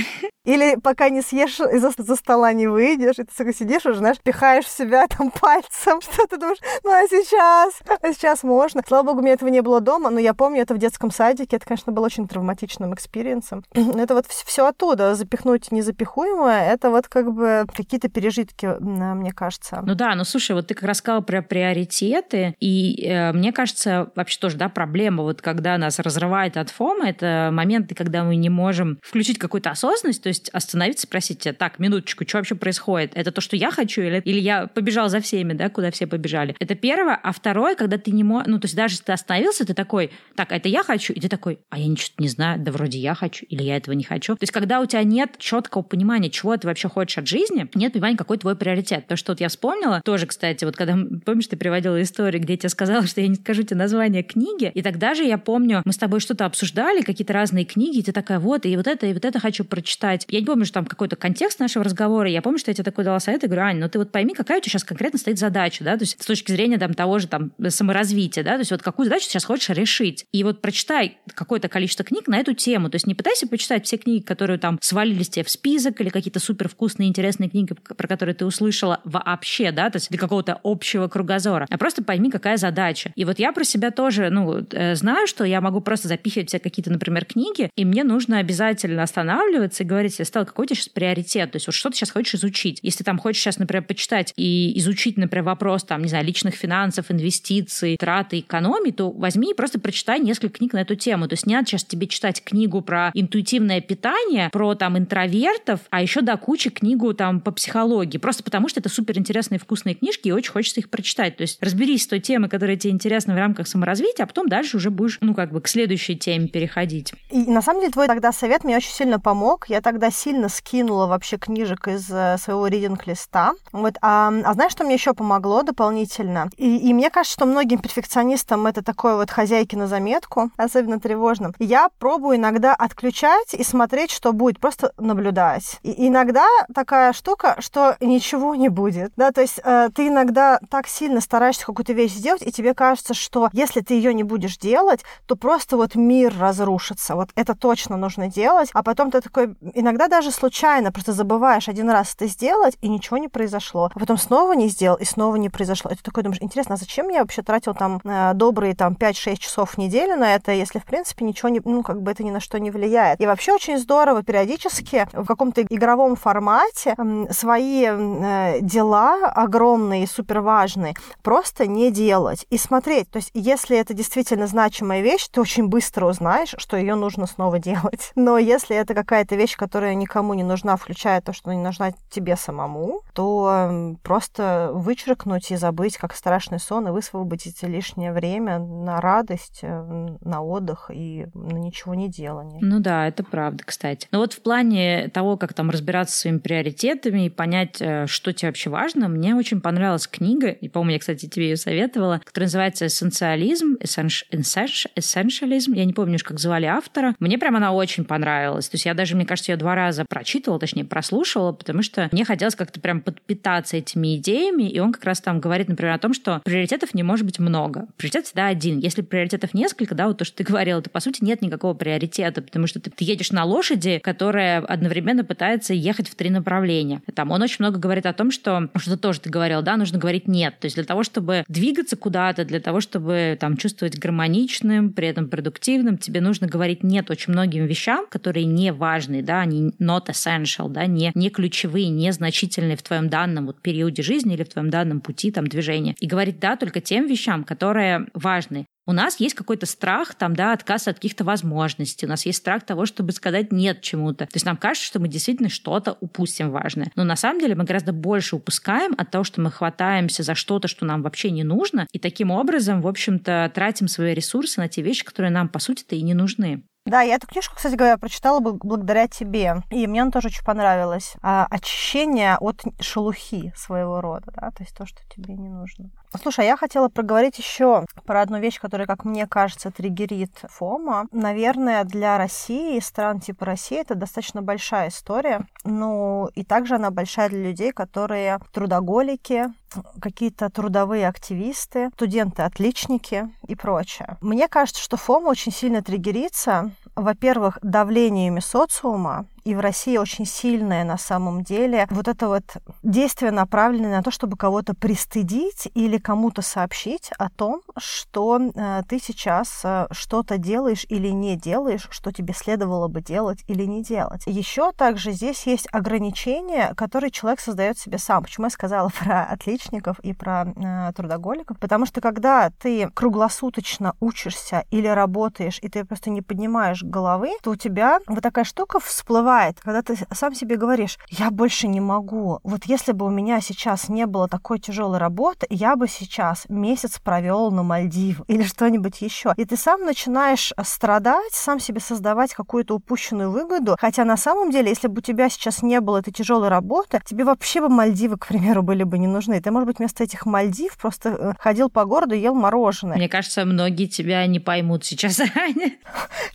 Или пока не съешь, из-за за стола не выйдешь, и ты такой сидишь уже, знаешь, пихаешь в себя там пальцем, что ты думаешь, ну а сейчас, а сейчас можно. Слава богу, у меня этого не было дома, но я помню это в детском садике, это, конечно, было очень травматичным experience ом. это вот все оттуда, запихнуть незапихуемое, это вот как бы какие-то пережитки, мне кажется. Ну да, ну слушай, вот ты как раз сказала про приоритеты, и э, мне кажется, вообще тоже, да, проблема, вот когда нас разрывает от FOMO, это моменты, когда мы не можем включить какую-то осознанность, есть остановиться, спросить так, минуточку, что вообще происходит? Это то, что я хочу, или, или я побежал за всеми, да, куда все побежали? Это первое. А второе, когда ты не можешь, ну, то есть даже если ты остановился, ты такой, так, это я хочу, и ты такой, а я ничего не знаю, да вроде я хочу, или я этого не хочу. То есть когда у тебя нет четкого понимания, чего ты вообще хочешь от жизни, нет понимания, какой твой приоритет. То, что вот я вспомнила, тоже, кстати, вот когда, помнишь, ты приводила историю, где я тебе сказала, что я не скажу тебе название книги, и тогда же я помню, мы с тобой что-то обсуждали, какие-то разные книги, и ты такая, вот, и вот это, и вот это хочу прочитать. Я не помню, что там какой-то контекст нашего разговора. Я помню, что я тебе такой дала совет и говорю, Аня, ну ты вот пойми, какая у тебя сейчас конкретно стоит задача, да, то есть с точки зрения там того же там саморазвития, да, то есть вот какую задачу сейчас хочешь решить. И вот прочитай какое-то количество книг на эту тему. То есть не пытайся почитать все книги, которые там свалились тебе в список или какие-то супер вкусные, интересные книги, про которые ты услышала вообще, да, то есть для какого-то общего кругозора. А просто пойми, какая задача. И вот я про себя тоже, ну, э, знаю, что я могу просто запихивать все какие-то, например, книги, и мне нужно обязательно останавливаться и говорить, стал какой у тебя сейчас приоритет, то есть вот что ты сейчас хочешь изучить. Если там хочешь сейчас, например, почитать и изучить, например, вопрос, там, не знаю, личных финансов, инвестиций, траты, экономии, то возьми и просто прочитай несколько книг на эту тему. То есть не надо сейчас тебе читать книгу про интуитивное питание, про там интровертов, а еще до кучи книгу там по психологии, просто потому что это супер интересные вкусные книжки, и очень хочется их прочитать. То есть разберись с той темой, которая тебе интересна в рамках саморазвития, а потом дальше уже будешь, ну, как бы к следующей теме переходить. И на самом деле твой тогда совет мне очень сильно помог. Я тогда сильно скинула вообще книжек из э, своего ридинг-листа. Вот, а, а знаешь, что мне еще помогло дополнительно? И, и мне кажется, что многим перфекционистам это такое вот хозяйки на заметку, особенно тревожным. Я пробую иногда отключать и смотреть, что будет, просто наблюдать. И иногда такая штука, что ничего не будет, да, то есть э, ты иногда так сильно стараешься какую-то вещь сделать, и тебе кажется, что если ты ее не будешь делать, то просто вот мир разрушится. Вот это точно нужно делать, а потом ты такой, иногда даже случайно просто забываешь один раз это сделать, и ничего не произошло. А потом снова не сделал, и снова не произошло. И ты такой думаешь, интересно, а зачем я вообще тратил там э, добрые там 5-6 часов в неделю на это, если в принципе ничего не, ну как бы это ни на что не влияет. И вообще очень здорово периодически в каком-то игровом формате свои э, дела огромные, супер важные, просто не делать и смотреть. То есть если это действительно значимая вещь, ты очень быстро узнаешь, что ее нужно снова делать. Но если это какая-то вещь, которая никому не нужна, включая то, что не нужна тебе самому, то просто вычеркнуть и забыть, как страшный сон, и высвободить лишнее время на радость, э, на отдых и на ничего не делание. Ну да, это правда, кстати. Но вот в плане того, как там разбираться со своими приоритетами и понять, э, что тебе вообще важно, мне очень понравилась книга, и, по-моему, я, кстати, тебе ее советовала, которая называется «Эссенциализм», «Essentialism», я не помню, как звали автора. Мне прям она очень понравилась. То есть я даже, мне кажется, ее два раза прочитывала, точнее, прослушивала, потому что мне хотелось как-то прям подпитаться этими идеями, и он как раз там говорит, например, о том, что приоритетов не может быть много. Приоритет всегда один. Если приоритетов несколько, да, вот то, что ты говорила, то, по сути, нет никакого приоритета, потому что ты, ты едешь на лошади, которая одновременно пытается ехать в три направления. Там он очень много говорит о том, что, что тоже ты говорил, да, нужно говорить нет. То есть для того, чтобы двигаться куда-то, для того, чтобы там чувствовать гармоничным, при этом продуктивным, тебе нужно говорить нет очень многим вещам, которые не важны, да, они not essential, да, не, не ключевые, не значительные в твоем данном вот периоде жизни или в твоем данном пути там движения. И говорить да только тем вещам, которые важны у нас есть какой-то страх, там, да, отказ от каких-то возможностей, у нас есть страх того, чтобы сказать нет чему-то. То есть нам кажется, что мы действительно что-то упустим важное. Но на самом деле мы гораздо больше упускаем от того, что мы хватаемся за что-то, что нам вообще не нужно, и таким образом, в общем-то, тратим свои ресурсы на те вещи, которые нам, по сути-то, и не нужны. Да, я эту книжку, кстати говоря, прочитала благодаря тебе. И мне она тоже очень понравилась. А, очищение от шелухи своего рода, да, то есть то, что тебе не нужно. Слушай, я хотела проговорить еще про одну вещь, которая, как мне кажется, триггерит ФОМа. Наверное, для России и стран типа России это достаточно большая история. Ну, и также она большая для людей, которые трудоголики, какие-то трудовые активисты, студенты-отличники и прочее. Мне кажется, что ФОМа очень сильно триггерится, во-первых, давлениями социума и в России очень сильное на самом деле вот это вот действие, направленное на то, чтобы кого-то пристыдить или кому-то сообщить о том, что э, ты сейчас э, что-то делаешь или не делаешь, что тебе следовало бы делать или не делать. Еще также здесь есть ограничения, которые человек создает себе сам. Почему я сказала про отличников и про э, трудоголиков? Потому что когда ты круглосуточно учишься или работаешь, и ты просто не поднимаешь головы, то у тебя вот такая штука всплывает бывает, когда ты сам себе говоришь, я больше не могу. Вот если бы у меня сейчас не было такой тяжелой работы, я бы сейчас месяц провел на Мальдив или что-нибудь еще. И ты сам начинаешь страдать, сам себе создавать какую-то упущенную выгоду. Хотя на самом деле, если бы у тебя сейчас не было этой тяжелой работы, тебе вообще бы Мальдивы, к примеру, были бы не нужны. Ты, может быть, вместо этих Мальдив просто э, ходил по городу и ел мороженое. Мне кажется, многие тебя не поймут сейчас, Аня.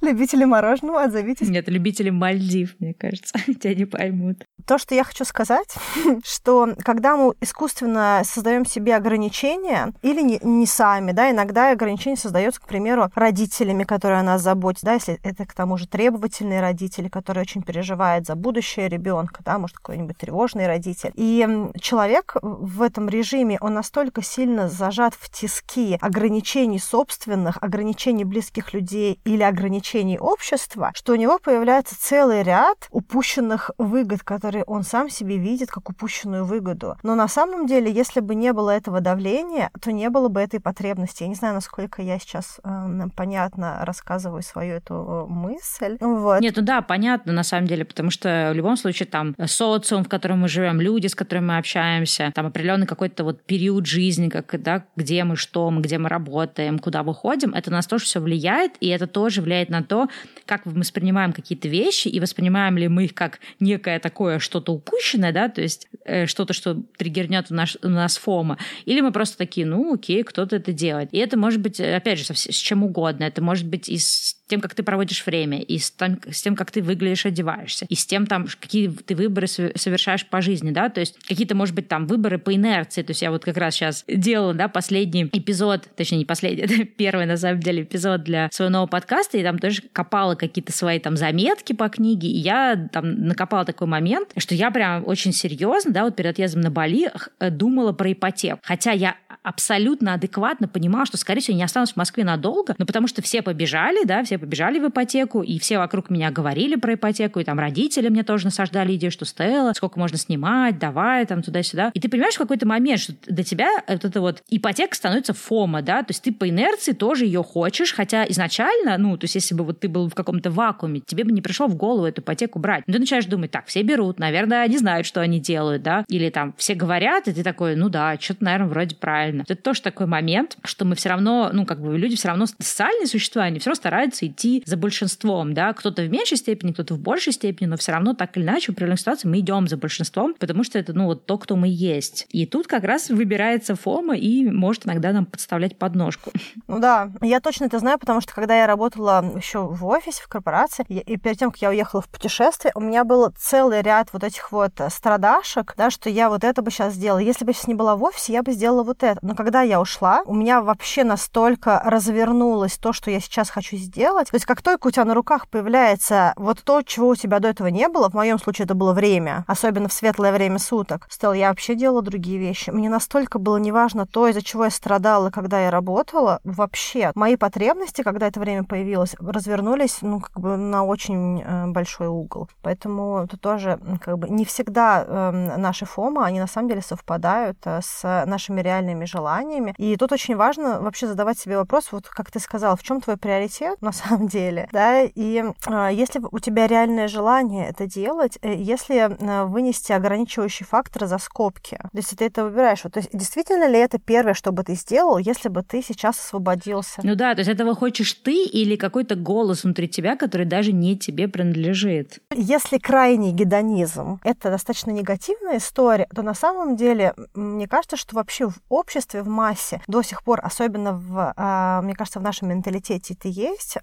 Любители мороженого, отзовитесь. Нет, любители Мальдив мне кажется, тебя не поймут. То, что я хочу сказать, что когда мы искусственно создаем себе ограничения, или не, не сами, да, иногда ограничения создаются, к примеру, родителями, которые о нас заботятся, да, если это к тому же требовательные родители, которые очень переживают за будущее ребенка, да, может, какой-нибудь тревожный родитель. И человек в этом режиме, он настолько сильно зажат в тиски ограничений собственных, ограничений близких людей или ограничений общества, что у него появляется целый ряд ряд упущенных выгод, которые он сам себе видит как упущенную выгоду. Но на самом деле, если бы не было этого давления, то не было бы этой потребности. Я не знаю, насколько я сейчас э, понятно рассказываю свою эту мысль. Вот. Нет, ну да, понятно на самом деле, потому что в любом случае там социум, в котором мы живем, люди, с которыми мы общаемся, там определенный какой-то вот период жизни, как, да, где мы, что мы, где мы работаем, куда выходим, это на нас тоже все влияет, и это тоже влияет на то, как мы воспринимаем какие-то вещи, и воспринимаем ли мы их как некое такое что-то упущенное, да, то есть э, что-то, что триггернет у нас, у нас фома, или мы просто такие, ну, окей, кто-то это делает. И это может быть, опять же, с чем угодно. Это может быть и с тем, как ты проводишь время, и с, там, с тем, как ты выглядишь, одеваешься, и с тем, там, какие ты выборы совершаешь по жизни, да, то есть какие-то, может быть, там выборы по инерции, то есть я вот как раз сейчас делала, да, последний эпизод, точнее, не последний, это первый, на самом деле, эпизод для своего нового подкаста, и там тоже копала какие-то свои там заметки по книге, и я там накопала такой момент, что я прям очень серьезно, да, вот перед отъездом на Бали э, думала про ипотеку, хотя я абсолютно адекватно понимала, что, скорее всего, не останусь в Москве надолго, но потому что все побежали, да, все побежали в ипотеку, и все вокруг меня говорили про ипотеку, и там родители мне тоже насаждали идею, что Стелла, сколько можно снимать, давай, там туда-сюда. И ты понимаешь в какой-то момент, что для тебя вот эта вот ипотека становится фома, да, то есть ты по инерции тоже ее хочешь, хотя изначально, ну, то есть если бы вот ты был в каком-то вакууме, тебе бы не пришло в голову эту ипотеку брать. Но ты начинаешь думать, так, все берут, наверное, они знают, что они делают, да, или там все говорят, и ты такой, ну да, что-то, наверное, вроде правильно. Это тоже такой момент, что мы все равно, ну, как бы люди все равно социальные существа, они все равно стараются идти за большинством, да, кто-то в меньшей степени, кто-то в большей степени, но все равно так или иначе в определенной ситуации мы идем за большинством, потому что это, ну, вот то, кто мы есть. И тут как раз выбирается Фома и может иногда нам подставлять подножку. Ну да, я точно это знаю, потому что когда я работала еще в офисе, в корпорации, и перед тем, как я уехала в путешествие, у меня был целый ряд вот этих вот страдашек, да, что я вот это бы сейчас сделала. Если бы сейчас не была в офисе, я бы сделала вот это. Но когда я ушла, у меня вообще настолько развернулось то, что я сейчас хочу сделать. То есть как только у тебя на руках появляется вот то, чего у тебя до этого не было, в моем случае это было время, особенно в светлое время суток, стал я вообще делала другие вещи. Мне настолько было неважно то, из-за чего я страдала, когда я работала, вообще. Мои потребности, когда это время появилось, развернулись, ну, как бы на очень э, большой угол. Поэтому это тоже, как бы, не всегда э, наши фома, они на самом деле совпадают э, с нашими реальными желаниями. И тут очень важно вообще задавать себе вопрос, вот как ты сказала, в чем твой приоритет на самом деле, да, и э, если у тебя реальное желание это делать, э, если э, вынести ограничивающий фактор за скобки, если ты это выбираешь, вот, то есть действительно ли это первое, что бы ты сделал, если бы ты сейчас освободился? Ну да, то есть этого хочешь ты или какой-то голос внутри тебя, который даже не тебе принадлежит? Если крайний гедонизм — это достаточно негативная история, то на самом деле мне кажется, что вообще в обществе, в массе до сих пор, особенно в, а, мне кажется, в нашем менталитете это есть,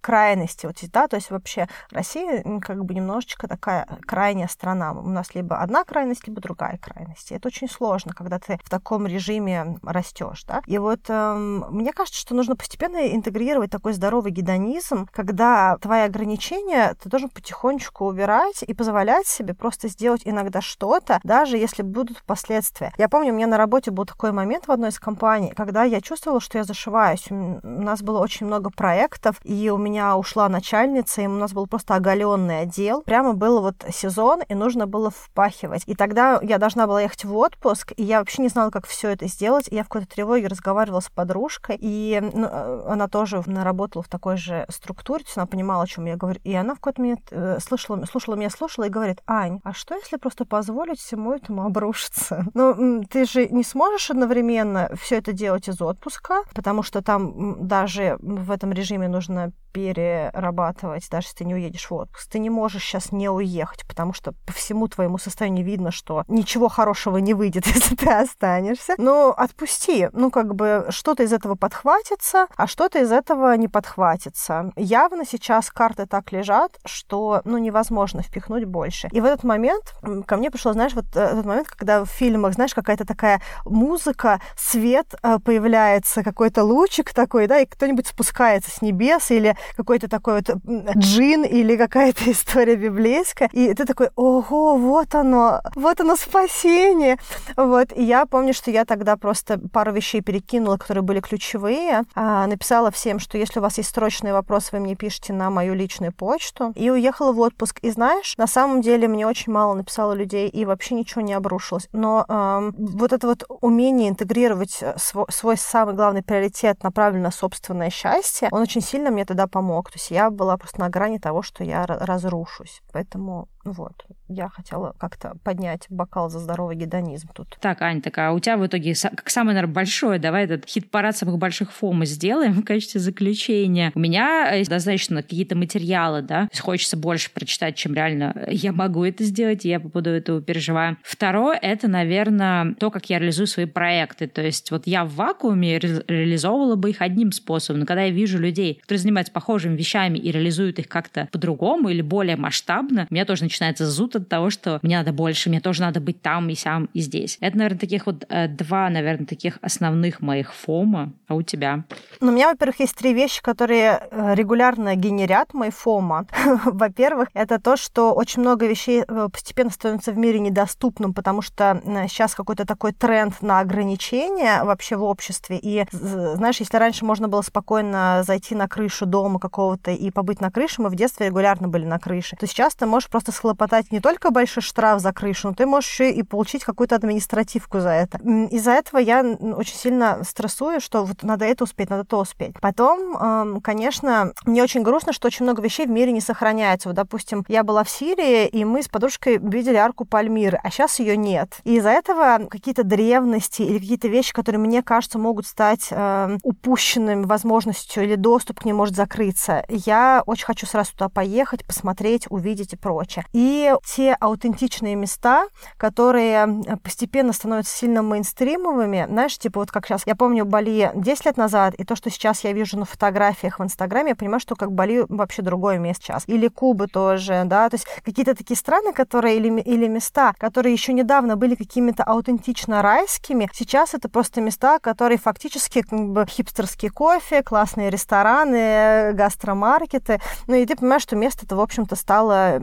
крайности, вот, да, то есть вообще Россия как бы немножечко такая крайняя страна. У нас либо одна крайность, либо другая крайность. И это очень сложно, когда ты в таком режиме растешь, да. И вот эм, мне кажется, что нужно постепенно интегрировать такой здоровый гедонизм, когда твои ограничения ты должен потихонечку убирать и позволять себе просто сделать иногда что-то, даже если будут последствия. Я помню, у меня на работе был такой момент в одной из компаний, когда я чувствовала, что я зашиваюсь. У нас было очень много проектов, и у меня ушла начальница, и у нас был просто оголенный отдел. Прямо был вот сезон, и нужно было впахивать. И тогда я должна была ехать в отпуск, и я вообще не знала, как все это сделать. И я в какой-то тревоге разговаривала с подружкой, и ну, э, она тоже работала в такой же структуре, то есть она понимала, о чем я говорю. И она в какой-то момент э, слышала, слушала меня, слушала и говорит, Ань, а что если просто позволить всему этому обрушиться? Ну, ты же не сможешь одновременно все это делать из отпуска, потому что там даже в этом режиме нужно пока перерабатывать, даже если ты не уедешь в отпуск. Ты не можешь сейчас не уехать, потому что по всему твоему состоянию видно, что ничего хорошего не выйдет, если ты останешься. Но отпусти. Ну, как бы что-то из этого подхватится, а что-то из этого не подхватится. Явно сейчас карты так лежат, что, ну, невозможно впихнуть больше. И в этот момент ко мне пришло, знаешь, вот э, этот момент, когда в фильмах, знаешь, какая-то такая музыка, свет э, появляется, какой-то лучик такой, да, и кто-нибудь спускается с небес, или какой-то такой вот джин или какая-то история библейская, и ты такой, ого, вот оно, вот оно спасение. Вот, и я помню, что я тогда просто пару вещей перекинула, которые были ключевые, а, написала всем, что если у вас есть срочные вопросы, вы мне пишите на мою личную почту, и уехала в отпуск. И знаешь, на самом деле мне очень мало написало людей, и вообще ничего не обрушилось. Но эм, вот это вот умение интегрировать э, свой, свой самый главный приоритет, направленный на собственное счастье, он очень сильно мне тогда помог. То есть я была просто на грани того, что я разрушусь. Поэтому вот, я хотела как-то поднять бокал за здоровый гедонизм тут. Так, Ань, так а у тебя в итоге, как самое, наверное, большое, давай этот хит-парад самых больших фом сделаем в качестве заключения. У меня есть достаточно какие-то материалы, да, хочется больше прочитать, чем реально я могу это сделать, и я по поводу этого переживаю. Второе — это, наверное, то, как я реализую свои проекты. То есть вот я в вакууме ре- реализовывала бы их одним способом, но когда я вижу людей, которые занимаются похожими вещами и реализуют их как-то по-другому или более масштабно, меня тоже начинает начинается зуд от того, что мне надо больше, мне тоже надо быть там и сям и здесь. Это, наверное, таких вот э, два, наверное, таких основных моих фома. А у тебя? Ну, у меня, во-первых, есть три вещи, которые э, регулярно генерят мой фома. во-первых, это то, что очень много вещей э, постепенно становится в мире недоступным, потому что сейчас какой-то такой тренд на ограничения вообще в обществе. И, знаешь, если раньше можно было спокойно зайти на крышу дома какого-то и побыть на крыше, мы в детстве регулярно были на крыше, то сейчас ты можешь просто схлопотать не только большой штраф за крышу, но ты можешь еще и получить какую-то административку за это. Из-за этого я очень сильно стрессую, что вот надо это успеть, надо то успеть. Потом, конечно, мне очень грустно, что очень много вещей в мире не сохраняется. Вот, допустим, я была в Сирии, и мы с подружкой видели арку Пальмиры, а сейчас ее нет. И из-за этого какие-то древности или какие-то вещи, которые, мне кажется, могут стать э, упущенными возможностью или доступ к ним может закрыться. Я очень хочу сразу туда поехать, посмотреть, увидеть и прочее. И те аутентичные места, которые постепенно становятся сильно мейнстримовыми, знаешь, типа вот как сейчас, я помню Бали 10 лет назад, и то, что сейчас я вижу на фотографиях в Инстаграме, я понимаю, что как Бали вообще другое место сейчас. Или Кубы тоже, да, то есть какие-то такие страны, которые, или, или места, которые еще недавно были какими-то аутентично райскими, сейчас это просто места, которые фактически как бы хипстерский кофе, классные рестораны, гастромаркеты, ну и ты понимаешь, что место это, в общем-то, стало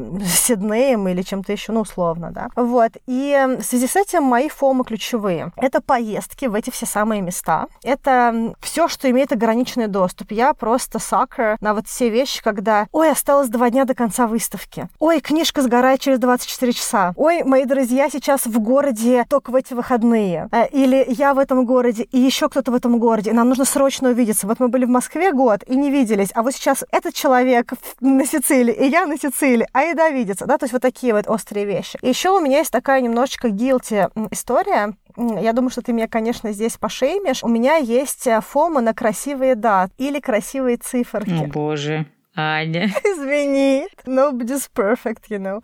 Сиднеем или чем-то еще, ну, условно, да. Вот. И в связи с этим мои фомы ключевые. Это поездки в эти все самые места. Это все, что имеет ограниченный доступ. Я просто сакер на вот все вещи, когда, ой, осталось два дня до конца выставки. Ой, книжка сгорает через 24 часа. Ой, мои друзья сейчас в городе только в эти выходные. Э, или я в этом городе, и еще кто-то в этом городе. Нам нужно срочно увидеться. Вот мы были в Москве год и не виделись, а вот сейчас этот человек на Сицилии, и я на Сицилии, а и видится да, то есть вот такие вот острые вещи. Еще у меня есть такая немножечко guilty история, я думаю, что ты меня, конечно, здесь пошеймишь. У меня есть э, фома на красивые даты или красивые циферки. О, боже. Аня. Извини. Nobody's perfect, you know.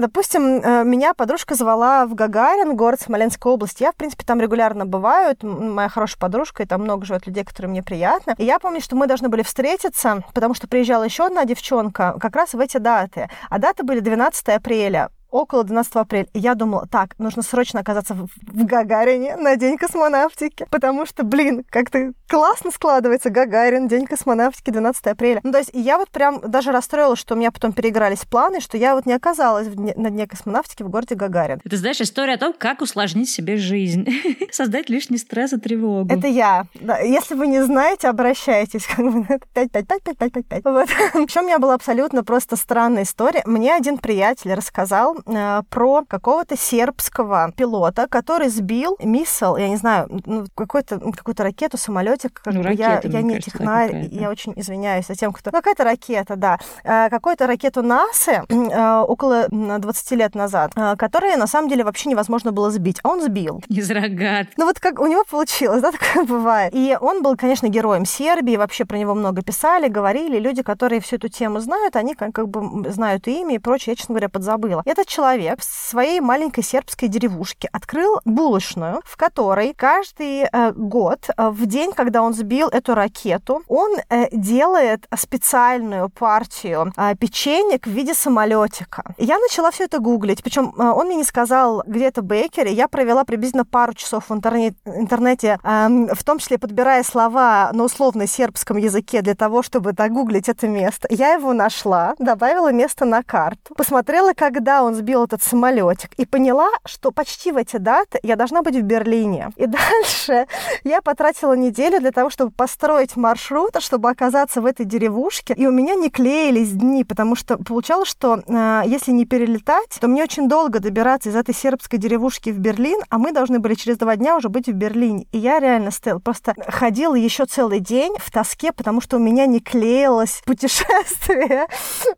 Допустим, э, меня подружка звала в Гагарин, город Смоленской области. Я, в принципе, там регулярно бываю. Моя хорошая подружка, и там много живет людей, которые мне приятны. И я помню, что мы должны были встретиться, потому что приезжала еще одна девчонка как раз в эти даты. А даты были 12 апреля около 12 апреля. И я думала, так, нужно срочно оказаться в, в Гагарине на День космонавтики, потому что, блин, как-то классно складывается Гагарин, День космонавтики, 12 апреля. Ну, то есть я вот прям даже расстроилась, что у меня потом переигрались планы, что я вот не оказалась в дне, на Дне космонавтики в городе Гагарин. Это, знаешь, история о том, как усложнить себе жизнь, создать лишний стресс и тревогу. Это я. Да. Если вы не знаете, обращайтесь. Как бы 5, 5, 5, 5, 5, 5, 5. Вот. Еще у меня была абсолютно просто странная история. Мне один приятель рассказал, Э, про какого-то сербского пилота, который сбил миссел, я не знаю, ну, какую-то какую ракету, самолетик. Как ну, ракета, я, я не кажется, технарь, я очень извиняюсь за тем, кто... Ну, какая-то ракета, да. Э, какую-то ракету НАСА э, около 20 лет назад, которая на самом деле вообще невозможно было сбить, а он сбил. Из рогат. Ну вот как у него получилось, да, такое бывает. И он был, конечно, героем Сербии, вообще про него много писали, говорили. Люди, которые всю эту тему знают, они как, как бы знают имя и прочее, я, честно говоря, подзабыла. Этот человек в своей маленькой сербской деревушке открыл булочную, в которой каждый э, год, э, в день, когда он сбил эту ракету, он э, делает специальную партию печенек в виде самолетика. Я начала все это гуглить, причем он мне не сказал, где это бейкер, и я провела приблизительно пару часов в интернете, интернете э, в том числе подбирая слова на условно сербском языке для того, чтобы догуглить это место. Я его нашла, добавила место на карту, посмотрела, когда он сбил этот самолетик, и поняла, что почти в эти даты я должна быть в Берлине. И дальше я потратила неделю для того, чтобы построить маршрут, чтобы оказаться в этой деревушке, и у меня не клеились дни, потому что получалось, что э, если не перелетать, то мне очень долго добираться из этой сербской деревушки в Берлин, а мы должны были через два дня уже быть в Берлине. И я реально, Стелл, просто ходила еще целый день в тоске, потому что у меня не клеилось путешествие.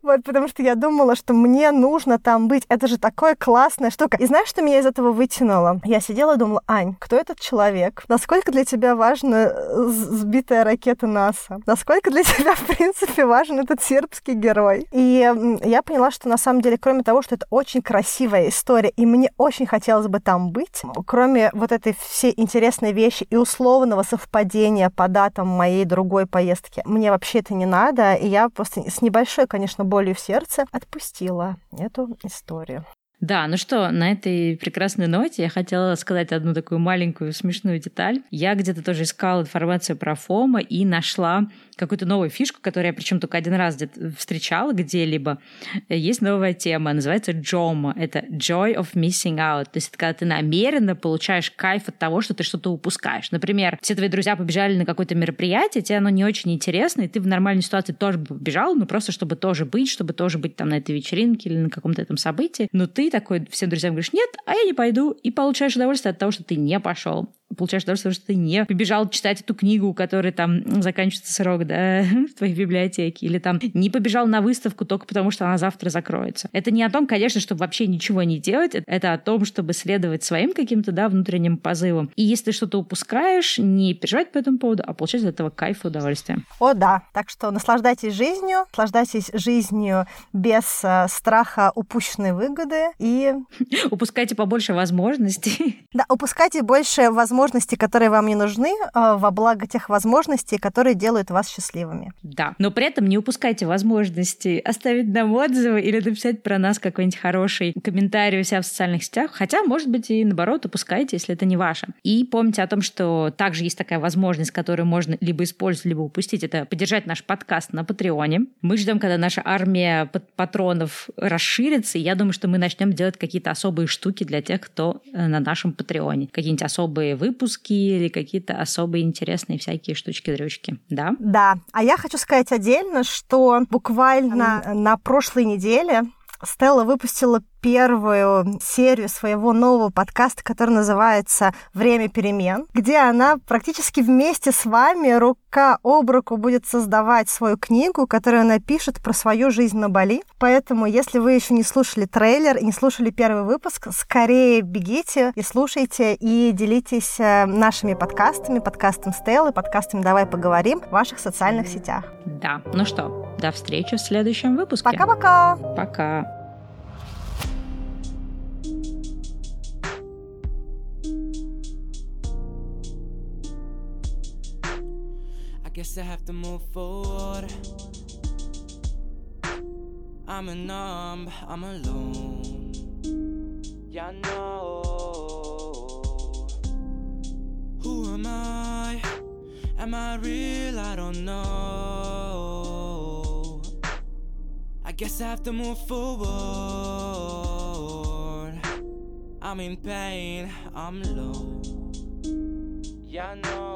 Вот, потому что я думала, что мне нужно там быть. Это же такая классная штука. И знаешь, что меня из этого вытянуло? Я сидела и думала, Ань, кто этот человек? Насколько для тебя важна э, сбитая ракета НАСА? Насколько для тебя, в принципе, важен этот сербский герой? И я поняла, что на самом деле, кроме того, что это очень красивая история, и мне очень хотелось бы там быть, кроме вот этой всей интересной вещи и условного совпадения по датам моей другой поездки, мне вообще это не надо, и я просто с небольшой, конечно, болью в сердце отпустила эту историю. Да, ну что, на этой прекрасной ноте я хотела сказать одну такую маленькую смешную деталь. Я где-то тоже искала информацию про Фома и нашла какую-то новую фишку, которую я причем только один раз встречала где-либо. Есть новая тема, называется JOMO. Это Joy of Missing Out. То есть это когда ты намеренно получаешь кайф от того, что ты что-то упускаешь. Например, все твои друзья побежали на какое-то мероприятие, тебе оно не очень интересно, и ты в нормальной ситуации тоже бы побежал, ну просто чтобы тоже быть, чтобы тоже быть там на этой вечеринке или на каком-то этом событии. Но ты такой всем друзьям говоришь, нет, а я не пойду, и получаешь удовольствие от того, что ты не пошел получаешь удовольствие, что ты не побежал читать эту книгу, у которой там заканчивается срок, да, в твоей библиотеке, или там не побежал на выставку только потому, что она завтра закроется. Это не о том, конечно, чтобы вообще ничего не делать, это о том, чтобы следовать своим каким-то, да, внутренним позывам. И если что-то упускаешь, не переживать по этому поводу, а получать от этого кайф и удовольствие. О, да. Так что наслаждайтесь жизнью, наслаждайтесь жизнью без э, страха упущенной выгоды и... Упускайте побольше возможностей. Да, упускайте больше возможностей возможности, которые вам не нужны, а, во благо тех возможностей, которые делают вас счастливыми. Да, но при этом не упускайте возможности оставить нам отзывы или написать про нас какой-нибудь хороший комментарий у себя в социальных сетях. Хотя, может быть, и наоборот, упускайте, если это не ваше. И помните о том, что также есть такая возможность, которую можно либо использовать, либо упустить. Это поддержать наш подкаст на Патреоне. Мы ждем, когда наша армия патронов расширится, и я думаю, что мы начнем делать какие-то особые штуки для тех, кто э, на нашем Патреоне. Какие-нибудь особые выпуски или какие-то особые интересные всякие штучки-дрючки, да? Да. А я хочу сказать отдельно, что буквально на прошлой неделе Стелла выпустила первую серию своего нового подкаста, который называется «Время перемен», где она практически вместе с вами рука об руку будет создавать свою книгу, которую она пишет про свою жизнь на Бали. Поэтому, если вы еще не слушали трейлер и не слушали первый выпуск, скорее бегите и слушайте, и делитесь э, нашими подкастами, подкастом Стеллы, подкастом «Давай поговорим» в ваших социальных сетях. Да, ну что, до встречи в следующем выпуске. Пока-пока! Пока! Guess I have to move forward. I'm a numb, I'm alone. Yeah, I know. Who am I? Am I real? I don't know. I guess I have to move forward. I'm in pain, I'm low. Yeah, I know.